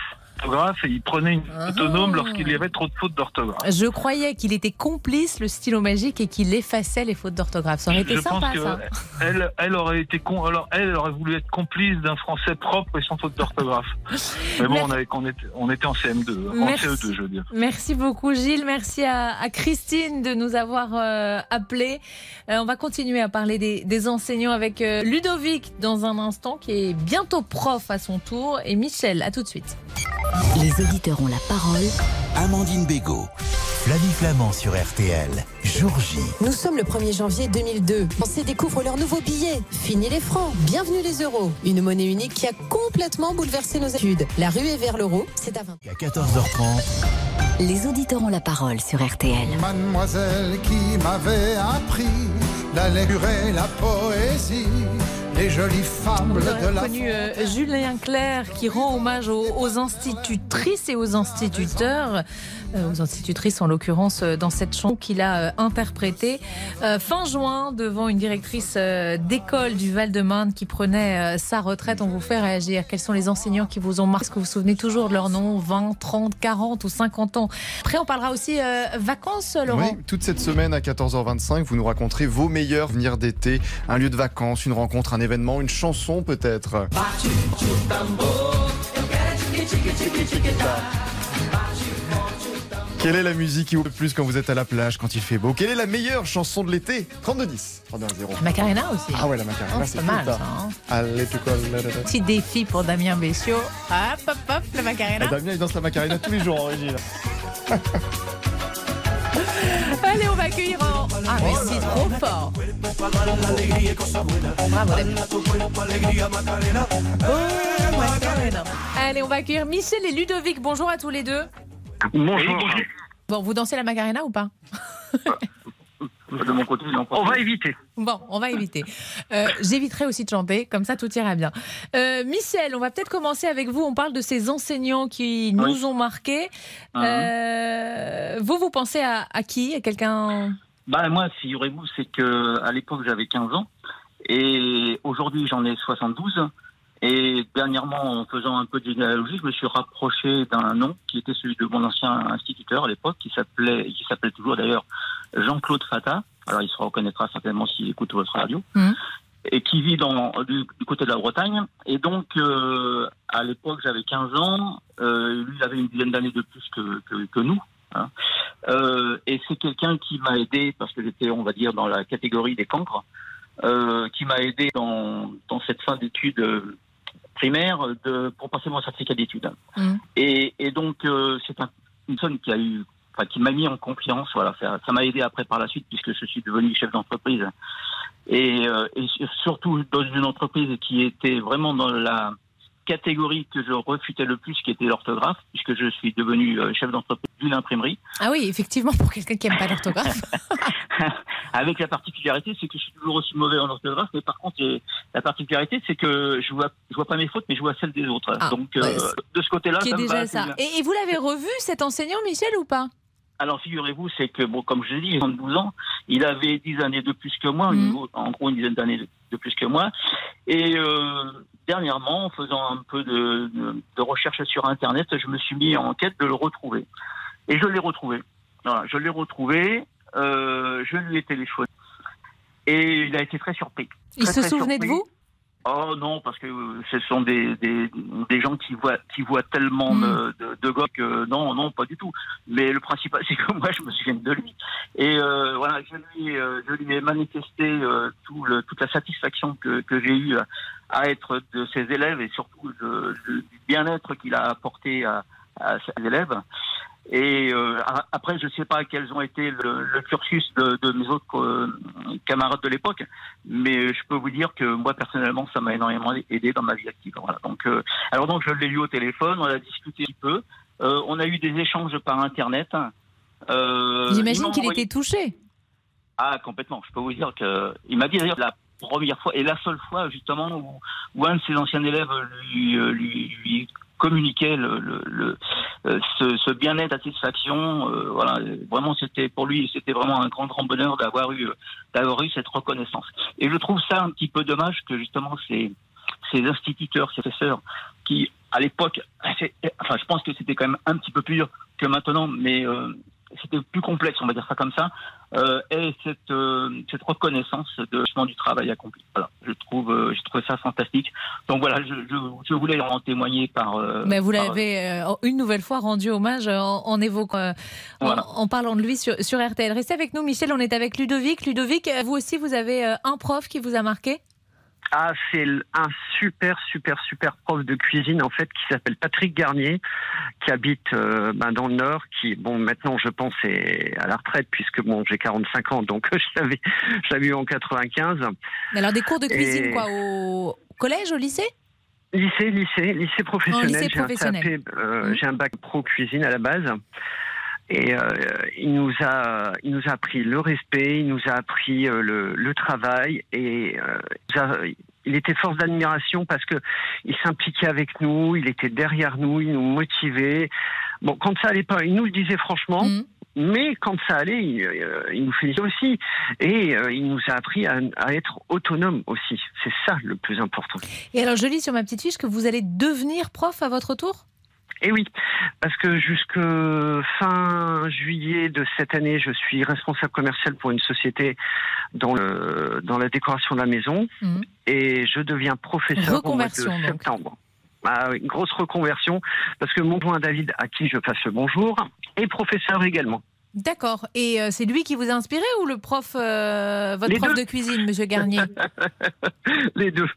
et il prenait une ah. autonome lorsqu'il y avait trop de fautes d'orthographe. Je croyais qu'il était complice, le stylo magique, et qu'il effaçait les fautes d'orthographe. Ça aurait été sympa, ça. Elle, elle aurait été con, alors elle aurait voulu être complice d'un français propre et sans faute d'orthographe. Mais bon, on, avait, on, était, on était en CM2, en CE2, je veux dire. Merci beaucoup, Gilles. Merci à, Christine de nous avoir euh, appelés. Euh, on va continuer à parler des, enseignants avec euh, Ludovic dans un instant, qui est bientôt prof à son tour, et Michel. À tout de suite. Les auditeurs ont la parole. Amandine Bégaud. Flavie Flamand sur RTL. Jour J. Nous sommes le 1er janvier 2002. On découvre leur nouveau billet. Fini les francs. Bienvenue les euros. Une monnaie unique qui a complètement bouleversé nos études. La rue est vers l'euro. C'est à 20. À 14h30. Les auditeurs ont la parole sur RTL. Mademoiselle qui m'avait appris la lecture et la poésie les jolies fables de la connu euh, Julien Clerc qui rend hommage aux, aux institutrices et aux instituteurs, aux institutrices en l'occurrence euh, dans cette chanson qu'il a euh, interprétée euh, fin juin devant une directrice euh, d'école du Val-de-Marne qui prenait euh, sa retraite. On vous fait réagir. Quels sont les enseignants qui vous ont marqué Est-ce que vous vous souvenez toujours de leur nom 20, 30, 40 ou 50 ans Après, on parlera aussi euh, vacances, Laurent. Oui, toute cette semaine à 14h25, vous nous raconterez vos meilleurs souvenirs d'été, un lieu de vacances, une rencontre, un événement, une chanson peut-être. Quelle est la musique qui vous plaît le plus quand vous êtes à la plage, quand il fait beau? Quelle est la meilleure chanson de l'été? 32-10. 32-0. La Macarena aussi. Ah ouais, la Macarena, Oh, c'est pas mal, ça. hein. Allez, tu colles, là, là, là. Petit défi pour Damien Bessiot. Hop, hop, hop, la Macarena. Ah, Damien, il danse la Macarena tous les jours en régie. là. Allez, on va accueillir en... Ah, mais c'est trop fort. Bravo, Damien. Oh, Macarena. Allez, on va accueillir Michel et Ludovic. Bonjour à tous les deux. Bonjour. Bon, vous dansez la Macarena ou pas De mon côté, on va éviter. Bon, on va éviter. Euh, J'éviterai aussi de chanter, comme ça tout ira bien. Euh, Michel, on va peut-être commencer avec vous. On parle de ces enseignants qui nous Oui. ont marqués. Euh, vous, vous pensez à, à qui? À quelqu'un? Bah moi, figurez-vous, c'est que à l'époque j'avais 15 ans et aujourd'hui j'en ai 72. Et dernièrement, en faisant un peu de généalogie, je me suis rapproché d'un nom qui était celui de mon ancien instituteur à l'époque, qui s'appelait, qui s'appelle toujours d'ailleurs Jean-Claude Fata. Alors il se reconnaîtra certainement s'il écoute votre radio. Et qui vit dans, du, du côté de la Bretagne. Et donc, euh, à l'époque, j'avais 15 ans. Euh, lui, il avait une dizaine d'années de plus que, que, que nous. hein. Euh, et c'est quelqu'un qui m'a aidé, parce que j'étais, on va dire, dans la catégorie des cancres, qui m'a aidé dans, dans cette fin d'études primaires de, pour passer mon certificat d'études. Et, et donc, euh, c'est un- une personne qui a eu, enfin, qui m'a mis en confiance. Voilà, ça ça m'a aidé après par la suite, puisque je suis devenu chef d'entreprise. Et, euh, et surtout dans une entreprise qui était vraiment dans la catégorie que je refutais le plus, qui était l'orthographe, puisque je suis devenu euh, chef d'entreprise d'une imprimerie. Ah oui, effectivement, pour quelqu'un qui n'aime pas l'orthographe. Avec la particularité, c'est que je suis toujours aussi mauvais en orthographe, mais par contre, j'ai- la particularité, c'est que je vois, je vois pas mes fautes, mais je vois celles des autres. Ah, Donc, euh, ouais, de ce côté-là, ça déjà ça. Et, et vous l'avez revu, cet enseignant, Michel, ou pas? Alors, figurez-vous, c'est que, bon, comme je l'ai dit, j'ai 72 ans, il avait 10 années de plus que moi, Mhm. en gros une dizaine d'années de, de plus que moi. Et euh, dernièrement, en faisant un peu de, de- de recherche sur Internet, je me suis mis en quête de le retrouver. Et je l'ai retrouvé. Voilà, je l'ai retrouvé, euh, je lui ai téléphoné. Et il a été très surpris. Il se très souvenait de vous? Oh non, parce que euh, ce sont des, des, des gens qui voient, qui voient tellement Mm. de, de, que non, non, pas du tout. Mais le principal, c'est que moi, je me souviens de lui. Et euh, voilà, je lui, euh, je lui ai manifesté euh, tout le, toute la satisfaction que, que j'ai eue à, être de ses élèves et surtout de- du bien-être qu'il a apporté à, à ses élèves. Et euh, après, je ne sais pas quels ont été le, le cursus de, de mes autres euh, camarades de l'époque, mais je peux vous dire que moi personnellement, ça m'a énormément aidé dans ma vie active. Voilà. Donc, euh, alors donc, je l'ai eu au téléphone, on a discuté un peu, on a eu des échanges par internet. J'imagine m'a qu'il était touché. ah, complètement. Je peux vous dire que il m'a dit d'ailleurs la première fois et la seule fois justement où, où un de ses anciens élèves lui, lui, lui communiquait le, le, le- euh, ce, ce bien-être, satisfaction. euh, voilà, vraiment c'était pour lui c'était vraiment un grand grand bonheur d'avoir eu d'avoir eu cette reconnaissance. Et je trouve ça un petit peu dommage que justement ces ces instituteurs, ces professeurs qui à l'époque, enfin je pense que c'était quand même un petit peu plus dur que maintenant, mais euh, c'était plus complexe, on va dire ça comme ça, euh, et cette, euh, cette reconnaissance de justement du travail accompli. Voilà, je trouve, euh, j'ai trouvé ça fantastique. Donc voilà, je, je, je voulais en témoigner par. Mais vous l'avez une nouvelle fois rendu hommage en, en évoquant, en- parlant de lui sur, sur RTL. Restez avec nous, Michel. On est avec Ludovic. Ludovic, vous aussi, vous avez un prof qui vous a marqué? Ah, c'est un super, super, super prof de cuisine, en fait, qui s'appelle Patrick Garnier, qui habite euh, ben, dans le Nord, qui, bon, maintenant, je pense, est à la retraite, puisque, bon, j'ai 45 ans, donc je l'avais, je l'avais eu en 95. Mais Alors, des cours de cuisine, Et- quoi, au collège, au lycée? Lycée, lycée, lycée professionnel. lycée J'ai un professionnel. Euh, J'ai un bac pro cuisine à la base. Et euh, il nous a, il nous a appris le respect, il nous a appris euh, le, le travail et euh, il a- il était force d'admiration parce que il s'impliquait avec nous, il était derrière nous, il nous motivait. Bon, quand ça allait pas, il nous le disait franchement. Mais quand ça allait, il, il nous félicitait aussi. Et il nous a appris à, à être autonome aussi. C'est ça le plus important. Et alors, je lis sur ma petite fiche que vous allez devenir prof à votre tour? Et oui, parce que jusque fin juillet de cette année, je suis responsable commercial pour une société dans, le, dans la décoration de la maison. Et je deviens professeur au mois de donc. septembre. Ah une grosse reconversion, parce que mon point David, à qui je passe le bonjour, est professeur également. D'accord. Et euh, c'est lui qui vous a inspiré ou le prof, euh, votre Les prof deux. de cuisine, Monsieur Garnier? Les deux.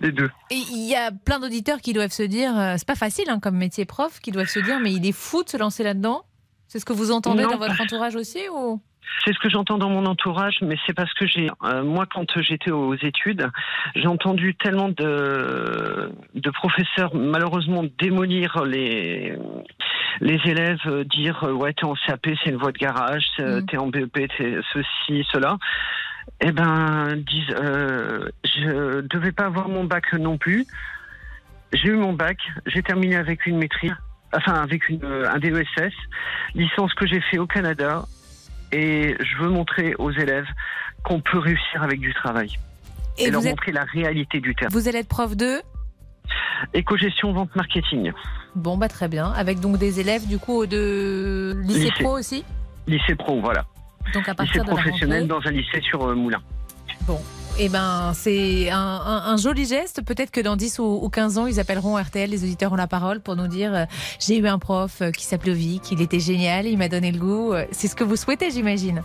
Les deux. Il y a plein d'auditeurs qui doivent se dire, euh, c'est pas facile hein, comme métier prof, qui doivent se dire, mais il est fou de se lancer là-dedans. C'est ce que vous entendez Non. dans votre entourage aussi ou? C'est ce que j'entends dans mon entourage, mais c'est parce que j'ai, euh, moi, quand j'étais aux études, j'ai entendu tellement de, de professeurs malheureusement démolir les les élèves, euh, dire ouais t'es en CAP, c'est une voie de garage, c'est- t'es en BEP, t'es ceci, cela. Eh ben, disent, euh, je devais pas avoir mon bac non plus. J'ai eu mon bac, j'ai terminé avec une maîtrise, enfin avec une, euh, un DESS, licence que j'ai fait au Canada, et je veux montrer aux élèves qu'on peut réussir avec du travail. Et Et, leur êtes- montrer la réalité du terrain. Vous allez être prof de Éco-gestion, vente, marketing. Bon, bah très bien. Avec donc des élèves du coup de lycée, Lycée. pro aussi? Lycée pro, voilà. Donc à Lycée partir de la professionnel rentrée. dans un lycée sur euh, Moulins. Bon, eh ben, c'est un, un- un joli geste. Peut-être que dans 10 ou, ou 15 ans, ils appelleront RTL, les auditeurs ont la parole, pour nous dire euh, J'ai eu un prof euh, qui s'appelait Vic, il était génial, il m'a donné le goût. C'est ce que vous souhaitez, j'imagine.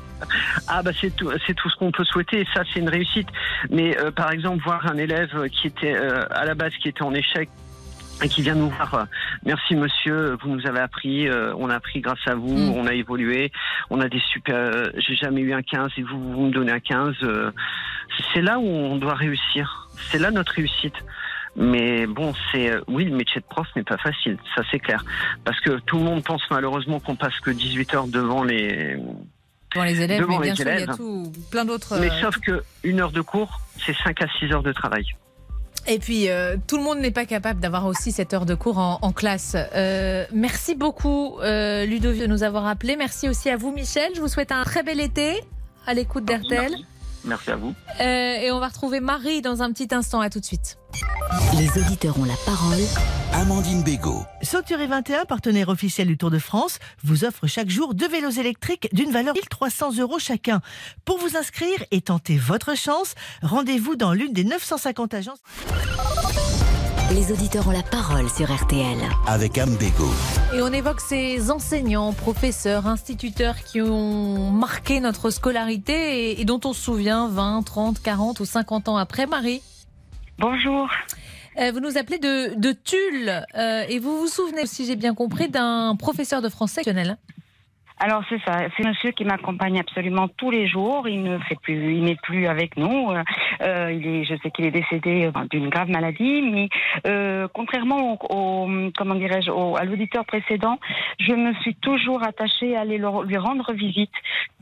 Ah bah c'est tout, c'est tout ce qu'on peut souhaiter. et Ça c'est une réussite. Mais euh, par exemple voir un élève qui était euh, à la base qui était en échec et qui vient nous voir. Merci monsieur, vous nous avez appris, euh, on a appris grâce à vous, Mm. on a évolué, on a des super. euh, J'ai jamais eu un 15 et vous vous me donnez un 15. euh, c'est là où on doit réussir. C'est là notre réussite. Mais bon, c'est euh, oui, le métier de prof n'est pas facile, ça c'est clair, parce que tout le monde pense malheureusement qu'on passe que 18 heures devant les Devant les élèves, Devant mais bien les sûr, il y a élèves. tout, plein d'autres. mais euh, sauf que une heure de cours, c'est 5 à 6 heures de travail. Et puis, euh, tout le monde n'est pas capable d'avoir aussi cette heure de cours en, classe. Euh, merci beaucoup, euh, Ludovic, de nous avoir appelés. Merci aussi à vous, Michel. Je vous souhaite un très bel été à l'écoute d'RTL. Merci à vous. Euh, et on va retrouver Marie dans un petit instant. À tout de suite. Les auditeurs ont la parole. Amandine Bégaud. Sauteré 21, partenaire officiel du Tour de France, vous offre chaque jour deux vélos électriques d'une valeur de 1300 euros chacun. Pour vous inscrire et tenter votre chance, rendez-vous dans l'une des 950 agences. Les auditeurs ont la parole sur RTL. Avec Anne Bégaud. Et on évoque ces enseignants, professeurs, instituteurs qui ont marqué notre scolarité et, et dont on se souvient 20, 30, 40 ou 50 ans après. Marie Bonjour. Euh, vous nous appelez de, de Tulle euh, et vous vous souvenez, si j'ai bien compris, d'un professeur de français. Alors c'est ça, c'est monsieur qui m'accompagne absolument tous les jours. Il ne fait plus, il n'est plus avec nous. Euh, euh, il est, je sais qu'il est décédé d'une grave maladie, mais euh, contrairement au, au- comment dirais-je, à l'auditeur précédent, je me suis toujours attachée à aller le- lui rendre visite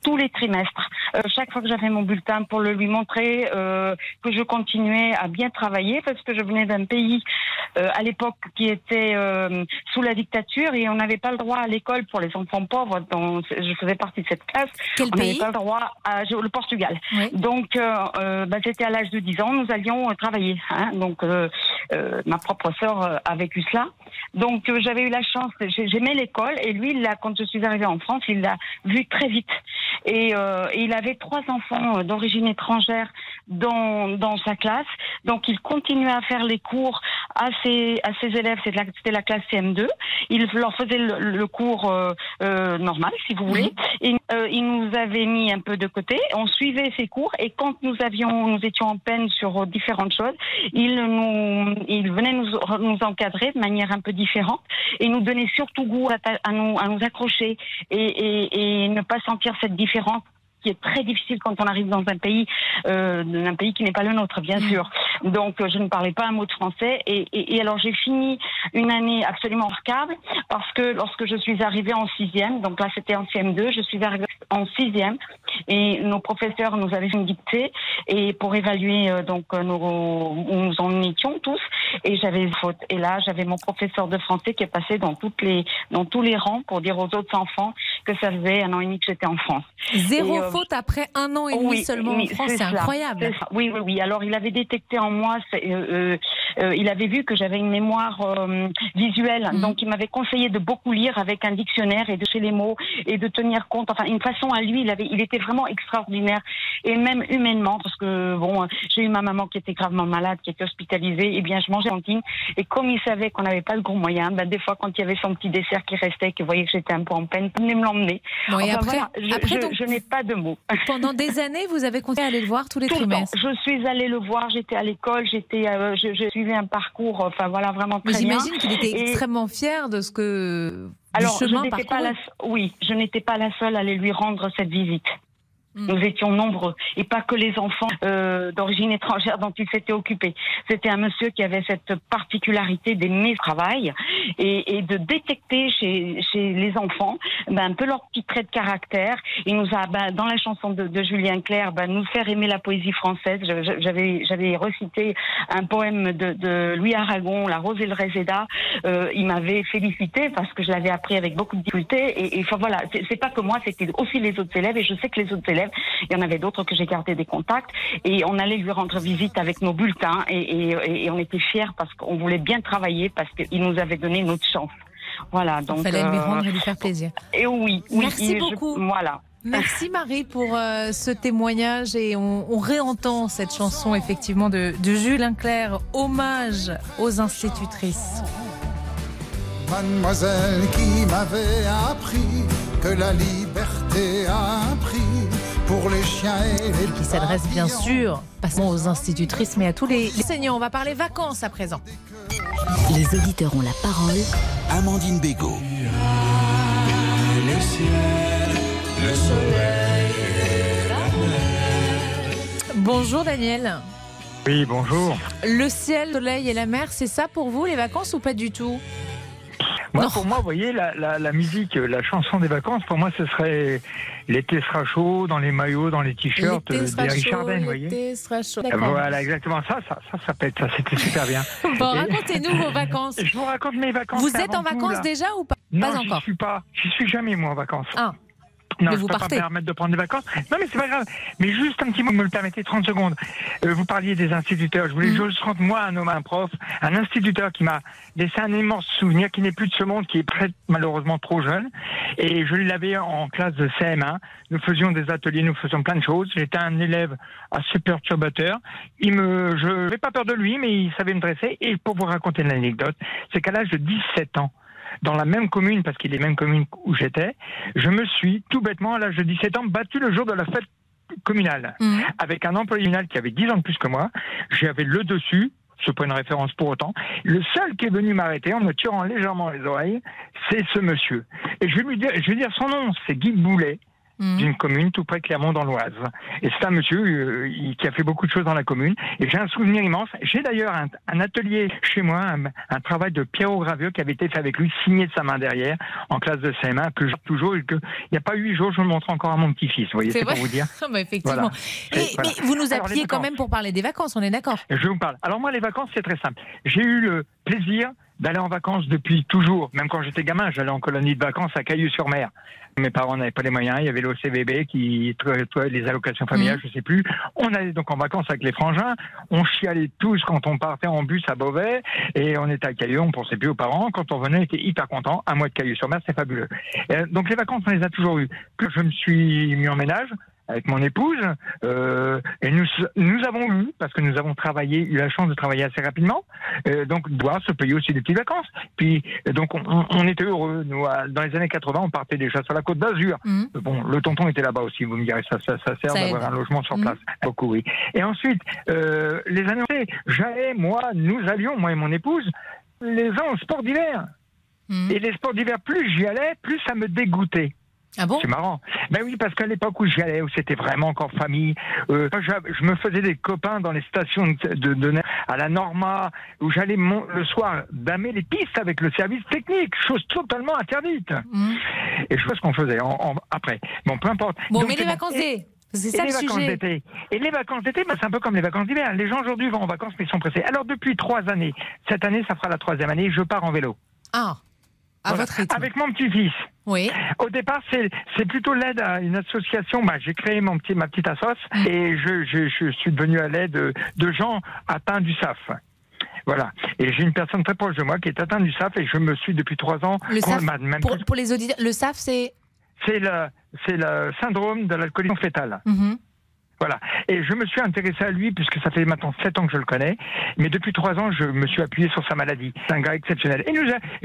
tous les trimestres. Euh, chaque fois que j'avais mon bulletin pour le lui montrer euh, que je continuais à bien travailler parce que je venais d'un pays euh, à l'époque qui était euh, sous la dictature et on n'avait pas le droit à l'école pour les enfants pauvres. dont je faisais partie de cette classe. Quel on n'avait pas le droit à le Portugal. Donc euh, euh, bah, c'était à l'âge de 10 ans, nous allions travailler. hein. Donc ma propre sœur a vécu cela. Donc j'avais eu la chance, j'ai- j'aimais l'école et lui, l'a- quand je suis arrivée en France, il l'a vu très vite. Et, euh, et il avait trois enfants euh, d'origine étrangère dans, dans sa classe. Donc il continuait à faire les cours à ses, à ses élèves, c'était la, la classe CM2. Il leur faisait le, le cours euh, euh, normal, si vous voulez. Et, euh, il nous avait mis un peu de côté. On suivait ses cours et quand nous avions, nous étions en peine sur euh, différentes choses, il nous, il venait nous, nous encadrer de manière un peu différente et nous donnait surtout goût à, nous, à nous accrocher et, et, et ne pas sentir cette différence différence qui est très difficile quand on arrive dans un pays, euh, un pays qui n'est pas le nôtre, bien Mm. sûr. Donc, euh, je ne parlais pas un mot de français. Et, et, et alors, j'ai fini une année absolument remarquable parce que lorsque je suis arrivée en sixième, donc là, c'était en CM2, je suis arrivée en sixième et nos professeurs nous avaient fait une dictée et pour évaluer euh, donc euh, nos, où nous en étions tous et j'avais une faute et là j'avais mon professeur de français qui est passé dans toutes les dans tous les rangs pour dire aux autres enfants que ça faisait un an et demi que j'étais en France. Zéro Et, euh, faute après un an et demi oui, seulement oui, en France, c'est incroyable. Oui, oui, oui. Alors, il avait détecté en moi, euh, euh, euh, il avait vu que j'avais une mémoire euh, visuelle, Mhm. donc il m'avait conseillé de beaucoup lire avec un dictionnaire et de chez les mots et de tenir compte. Enfin, une façon à lui, il avait, il était vraiment extraordinaire et même humainement, parce que bon, j'ai eu ma maman qui était gravement malade, qui était hospitalisée. Et bien, je mangeais en cantine et comme il savait qu'on n'avait pas le gros moyen, ben, des fois quand il y avait son petit dessert qui restait, qu'il voyait que j'étais un peu en peine, il venait me l'emmener. Bon, Enfin, après- voilà, je, n'ai pas de mots. Pendant des années, vous avez continué à aller le voir tous les Tout le trimestres. Je suis allée le voir, j'étais à l'école, j'étais, euh, je, je suivais un parcours, enfin voilà, vraiment Mais très bien. j'imagine qu'il était Et- extrêmement fier de ce que Alors, je chemin n'étais pas la, oui, je n'étais pas la seule à aller lui rendre cette visite. Hmm. Nous étions nombreux, et pas que les enfants euh, d'origine étrangère dont il s'était occupé. C'était un monsieur qui avait cette particularité d'aimer le travail et, et de détecter chez, chez les enfants ben, un peu leurs petits traits de caractère. Il nous a, ben, dans la chanson de, de Julien Clerc, ben, nous faire aimer la poésie française. J'avais, j'avais recité un poème de, de Louis Aragon, La Rose et le Réséda. Euh, il m'avait félicité parce que je l'avais appris avec beaucoup de difficultés. Et, et enfin voilà, c'est pas que moi, c'était aussi les autres élèves. Et je sais que les autres élèves, il y en avait d'autres que j'ai gardé des contacts. Et on allait lui rendre visite avec nos bulletins. Et, et- et on était fiers parce qu'on voulait bien travailler parce qu'il nous avait donné notre chance. Voilà, donc. Il fallait lui euh, rendre et lui faire plaisir. Et oui, oui. Merci et je- beaucoup. voilà. Merci Marie pour euh, ce témoignage et on, on réentend cette chanson effectivement de, de Julien Clerc, hommage aux institutrices. Mademoiselle qui m'avait appris que la liberté a un prix pour les chiens et les Qui s'adresse bien sûr, pas seulement aux institutrices, mais à tous les les enseignants. On va parler vacances à présent. Les auditeurs ont la parole. Amandine Bégaud. Le ciel, le soleil Bonjour Daniel. Oui, bonjour. Le ciel, le soleil et la mer, c'est ça pour vous les vacances ou pas du tout? Moi, pour moi, vous voyez, la, la, la musique, la chanson des vacances, pour moi, ce serait l'été sera chaud, dans les maillots, dans les t-shirts des Richard chaud, Den, vous voyez. l'été sera chaud. Voilà, exactement. Ça, ça, ça, ça pète, ça, c'était super bien. Bon, racontez-nous vos vacances. Je vous raconte mes vacances. Vous êtes en tout, vacances déjà ou pas? Non, Pas encore. suis pas. J'y suis jamais, moi, en vacances. Ah. Non, Mais je vous peux partez. pas me permettre de prendre des vacances. Non, mais c'est pas grave. Mais juste un petit mot, vous me le permettez, 30 secondes. Euh, vous parliez des instituteurs. Je voulais Mhm. juste rendre, moi, un homme, un prof, un instituteur qui m'a laissé un immense souvenir, qui n'est plus de ce monde, qui est très, malheureusement trop jeune. Et je l'avais en classe de CM1. Nous faisions des ateliers, nous faisions plein de choses. J'étais un élève assez perturbateur. Il me, je n'avais pas peur de lui, mais il savait me dresser. Et pour vous raconter une anecdote, c'est qu'à l'âge de 17 ans, dans la même commune, parce qu'il est même commune où j'étais, je me suis tout bêtement, à l'âge de 17 ans, battu le jour de la fête communale. Avec un employé communal qui avait 10 ans de plus que moi. J'avais le dessus. C'est pas une référence pour autant. Le seul qui est venu m'arrêter en me tirant légèrement les oreilles, c'est ce monsieur. Et je vais lui dire, je vais dire son nom, c'est Guy Boulet d'une commune tout près de Clermont dans l'Oise. Et c'est un monsieur euh, qui a fait beaucoup de choses dans la commune. Et j'ai un souvenir immense. J'ai d'ailleurs un, un atelier chez moi, un, un travail de pyro-gravure qui avait été fait avec lui, signé de sa main derrière, en classe de CM1, que j'ai toujours et que il n'y a pas huit jours, je le montre encore à mon petit-fils. Vous voyez, c'est pour vous dire? Ah bah, Effectivement. Voilà. Et- Et voilà. Mais vous nous appuyez quand même pour parler des vacances, on est d'accord? Je vous parle. Alors moi, les vacances, c'est très simple. J'ai eu le plaisir d'aller en vacances depuis toujours. Même quand j'étais gamin, j'allais en colonie de vacances à Caillou-sur-Mer. Mes parents n'avaient pas les moyens. Il y avait l'OCVB qui, les allocations familiales, je sais plus. On allait donc en vacances avec les frangins. On chialait tous quand on partait en bus à Beauvais. Et on était à Caillou, on pensait plus aux parents. Quand on venait, on était hyper content. Un mois de Caillou-sur-Mer, c'est fabuleux. Euh, donc les vacances, on les a toujours eues. Que je me suis mis en ménage, avec mon épouse. Euh, et nous, nous avons eu, parce que nous avons travaillé, eu la chance de travailler assez rapidement, euh, donc pouvoir se payer aussi des petites vacances. Puis donc on, était heureux. Nous, dans les années 80, on partait déjà sur la côte d'Azur. Euh, Bon, le tonton était là-bas aussi. Vous me direz, ça, ça, ça sert d'avoir un logement sur Mhm. place. Beaucoup, oui. Et ensuite, euh, les années, j'allais, moi, nous allions, moi et mon épouse, les ans au sport d'hiver. Et les sports d'hiver, plus j'y allais, plus ça me dégoûtait. Ah bon? C'est marrant. Ben oui, parce qu'à l'époque où j'y allais, où c'était vraiment encore famille, euh, moi, je, je me faisais des copains dans les stations de, de, de- à la Norma, où j'allais mon- le soir damer les pistes avec le service technique, chose totalement interdite. Et je sais ce qu'on faisait en- en- après. Bon, peu importe. Bon, Donc, mais les vacances d'été, c'est et ça les le vacances sujet. d'été. Et les vacances d'été, ben, c'est un peu comme les vacances d'hiver. Les gens aujourd'hui vont en vacances, mais ils sont pressés. Alors depuis trois années, cette année, ça fera la troisième année, je pars en vélo. Ah, à Voilà. votre rythme. Avec mon petit-fils. Oui. Au départ, c'est plutôt l'aide à une association. Bah, j'ai créé mon petit, ma petite assoce Mm. et je, je, je suis devenu à l'aide de, de gens atteints du SAF. Voilà. Et j'ai une personne très proche de moi qui est atteinte du SAF et je me suis depuis trois ans. Le SAF, même pour, plus- pour les auditeurs, le SAF, c'est. c'est le, syndrome de l'alcoolisme fétale. Mhm. Voilà. Et je me suis intéressé à lui puisque ça fait maintenant sept ans que je le connais. Mais depuis trois ans, je me suis appuyé sur sa maladie. C'est un gars exceptionnel. Et,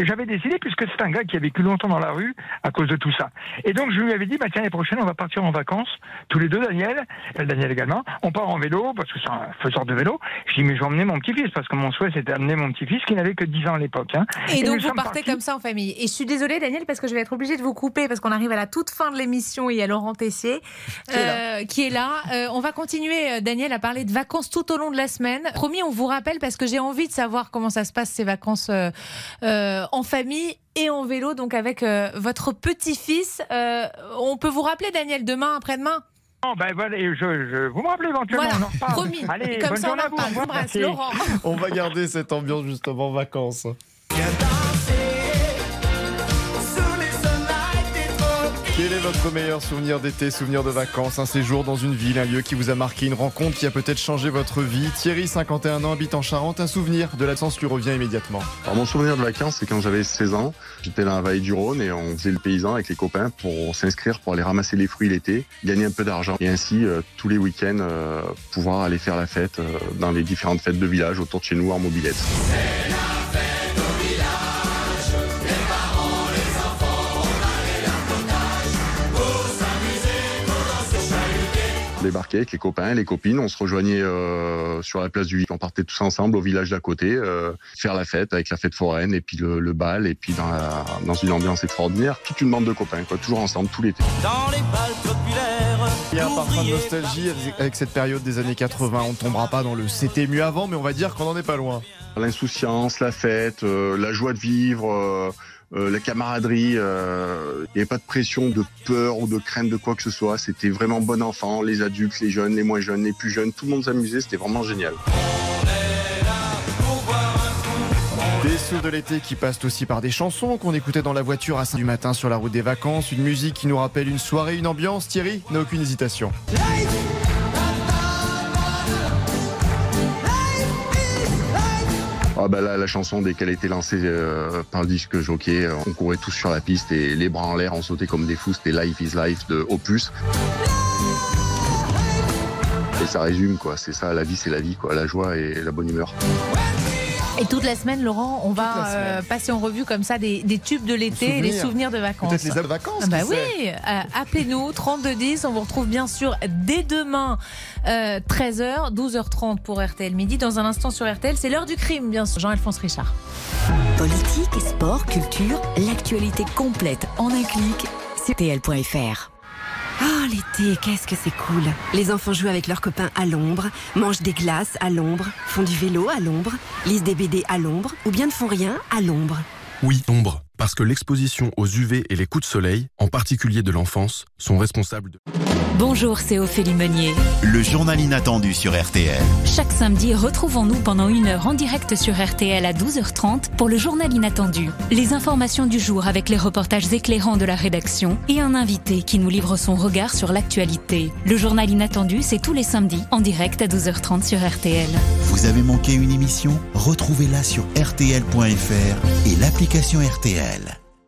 et j'avais décidé, puisque c'est un gars qui a vécu longtemps dans la rue à cause de tout ça. Et donc, je lui avais dit, bah, tiens, l'année prochaine, on va partir en vacances. Tous les deux, Daniel, euh, Daniel également. On part en vélo parce que c'est un faiseur de vélo. Je dis, mais je vais emmener mon petit-fils parce que mon souhait, c'était d'amener mon petit-fils qui n'avait que 10 ans à l'époque. hein. Et, donc vous partez partis- comme ça en famille. Et je suis désolée Daniel parce que je vais être obligée de vous couper parce qu'on arrive à la toute fin de l'émission et il y a Laurent Tessier euh, qui est là. Euh, on va continuer euh, Daniel à parler de vacances tout au long de la semaine. Promis, on vous rappelle parce que j'ai envie de savoir comment ça se passe ces vacances euh, euh, en famille et en vélo donc avec euh, votre petit-fils. Euh, on peut vous rappeler Daniel demain après-demain? Non, ben voilà, et je, je, vous me rappelez éventuellement. Voilà, on en promis. Allez, Comme bonne ça, on en vous. merci. Laurent. On va garder cette ambiance justement vacances. Quel est votre meilleur souvenir d'été, souvenir de vacances, un séjour dans une ville, un lieu qui vous a marqué, une rencontre qui a peut-être changé votre vie? Thierry, 51 ans, habite en Charente, un souvenir de l'absence lui revient immédiatement. Mon souvenir de vacances, c'est quand j'avais 16 ans, j'étais dans la vallée du Rhône et on faisait le paysan avec les copains pour s'inscrire pour aller ramasser les fruits l'été, gagner un peu d'argent et ainsi euh, tous les week-ends euh, pouvoir aller faire la fête euh, dans les différentes fêtes de village autour de chez nous en mobilette. On débarquait avec les copains, les copines, on se rejoignait euh, sur la place du Vic, on partait tous ensemble au village d'à côté, euh, faire la fête avec la fête foraine et puis le, le bal et puis dans, la- dans une ambiance extraordinaire, toute une bande de copains, quoi, toujours ensemble tout l'été. Dans les balles populaires. Il y a un parfum de nostalgie avec cette période des années 80. On ne tombera pas dans le c'était mieux avant, mais on va dire qu'on n'en est pas loin. L'insouciance, la fête, euh, la joie de vivre, euh, la camaraderie, euh, il n'y avait pas de pression, de peur ou de crainte de quoi que ce soit. C'était vraiment bon enfant, les adultes, les jeunes, les moins jeunes, les plus jeunes, tout le monde s'amusait, c'était vraiment génial. Des sous de l'été qui passent aussi par des chansons qu'on écoutait dans la voiture à 5 du matin sur la route des vacances. Une musique qui nous rappelle une soirée, une ambiance. Thierry n'a aucune hésitation. Ah bah là, la chanson, dès qu'elle a été lancée euh, par le disque jockey, euh, on courait tous sur la piste et les bras en l'air, on sautait comme des fous. C'était Life is Life de Opus. Et ça résume, quoi. C'est ça, la vie, c'est la vie, quoi. La joie et la bonne humeur. Et toute la semaine, Laurent, on va euh, passer en revue comme ça des, des tubes de l'été et les Souvenirs. de vacances. Peut-être les vacances, Ah bah oui, euh, appelez-nous 3210. On vous retrouve bien sûr dès demain euh, 13h, 12h30 pour RTL Midi. Dans un instant sur RTL, c'est l'heure du crime, bien sûr. Jean-Alphonse Richard. Politique, sport, culture, l'actualité complète en un clic sur RTL.fr. Oh, l'été, qu'est-ce que c'est cool. Les enfants jouent avec leurs copains à l'ombre, mangent des glaces à l'ombre, font du vélo à l'ombre, lisent des BD à l'ombre, ou bien ne font rien à l'ombre. Oui, ombre, parce que l'exposition aux UV et les coups de soleil, en particulier de l'enfance, sont responsables de... Bonjour, c'est Ophélie Meunier. Le journal inattendu sur RTL. Chaque samedi, retrouvons-nous pendant une heure en direct sur RTL à 12h30 pour le journal inattendu. Les informations du jour avec les reportages éclairants de la rédaction et un invité qui nous livre son regard sur l'actualité. Le journal inattendu, c'est tous les samedis en direct à 12h30 sur RTL. Vous avez manqué une émission? Retrouvez-la sur rtl.fr et l'application RTL. الجمال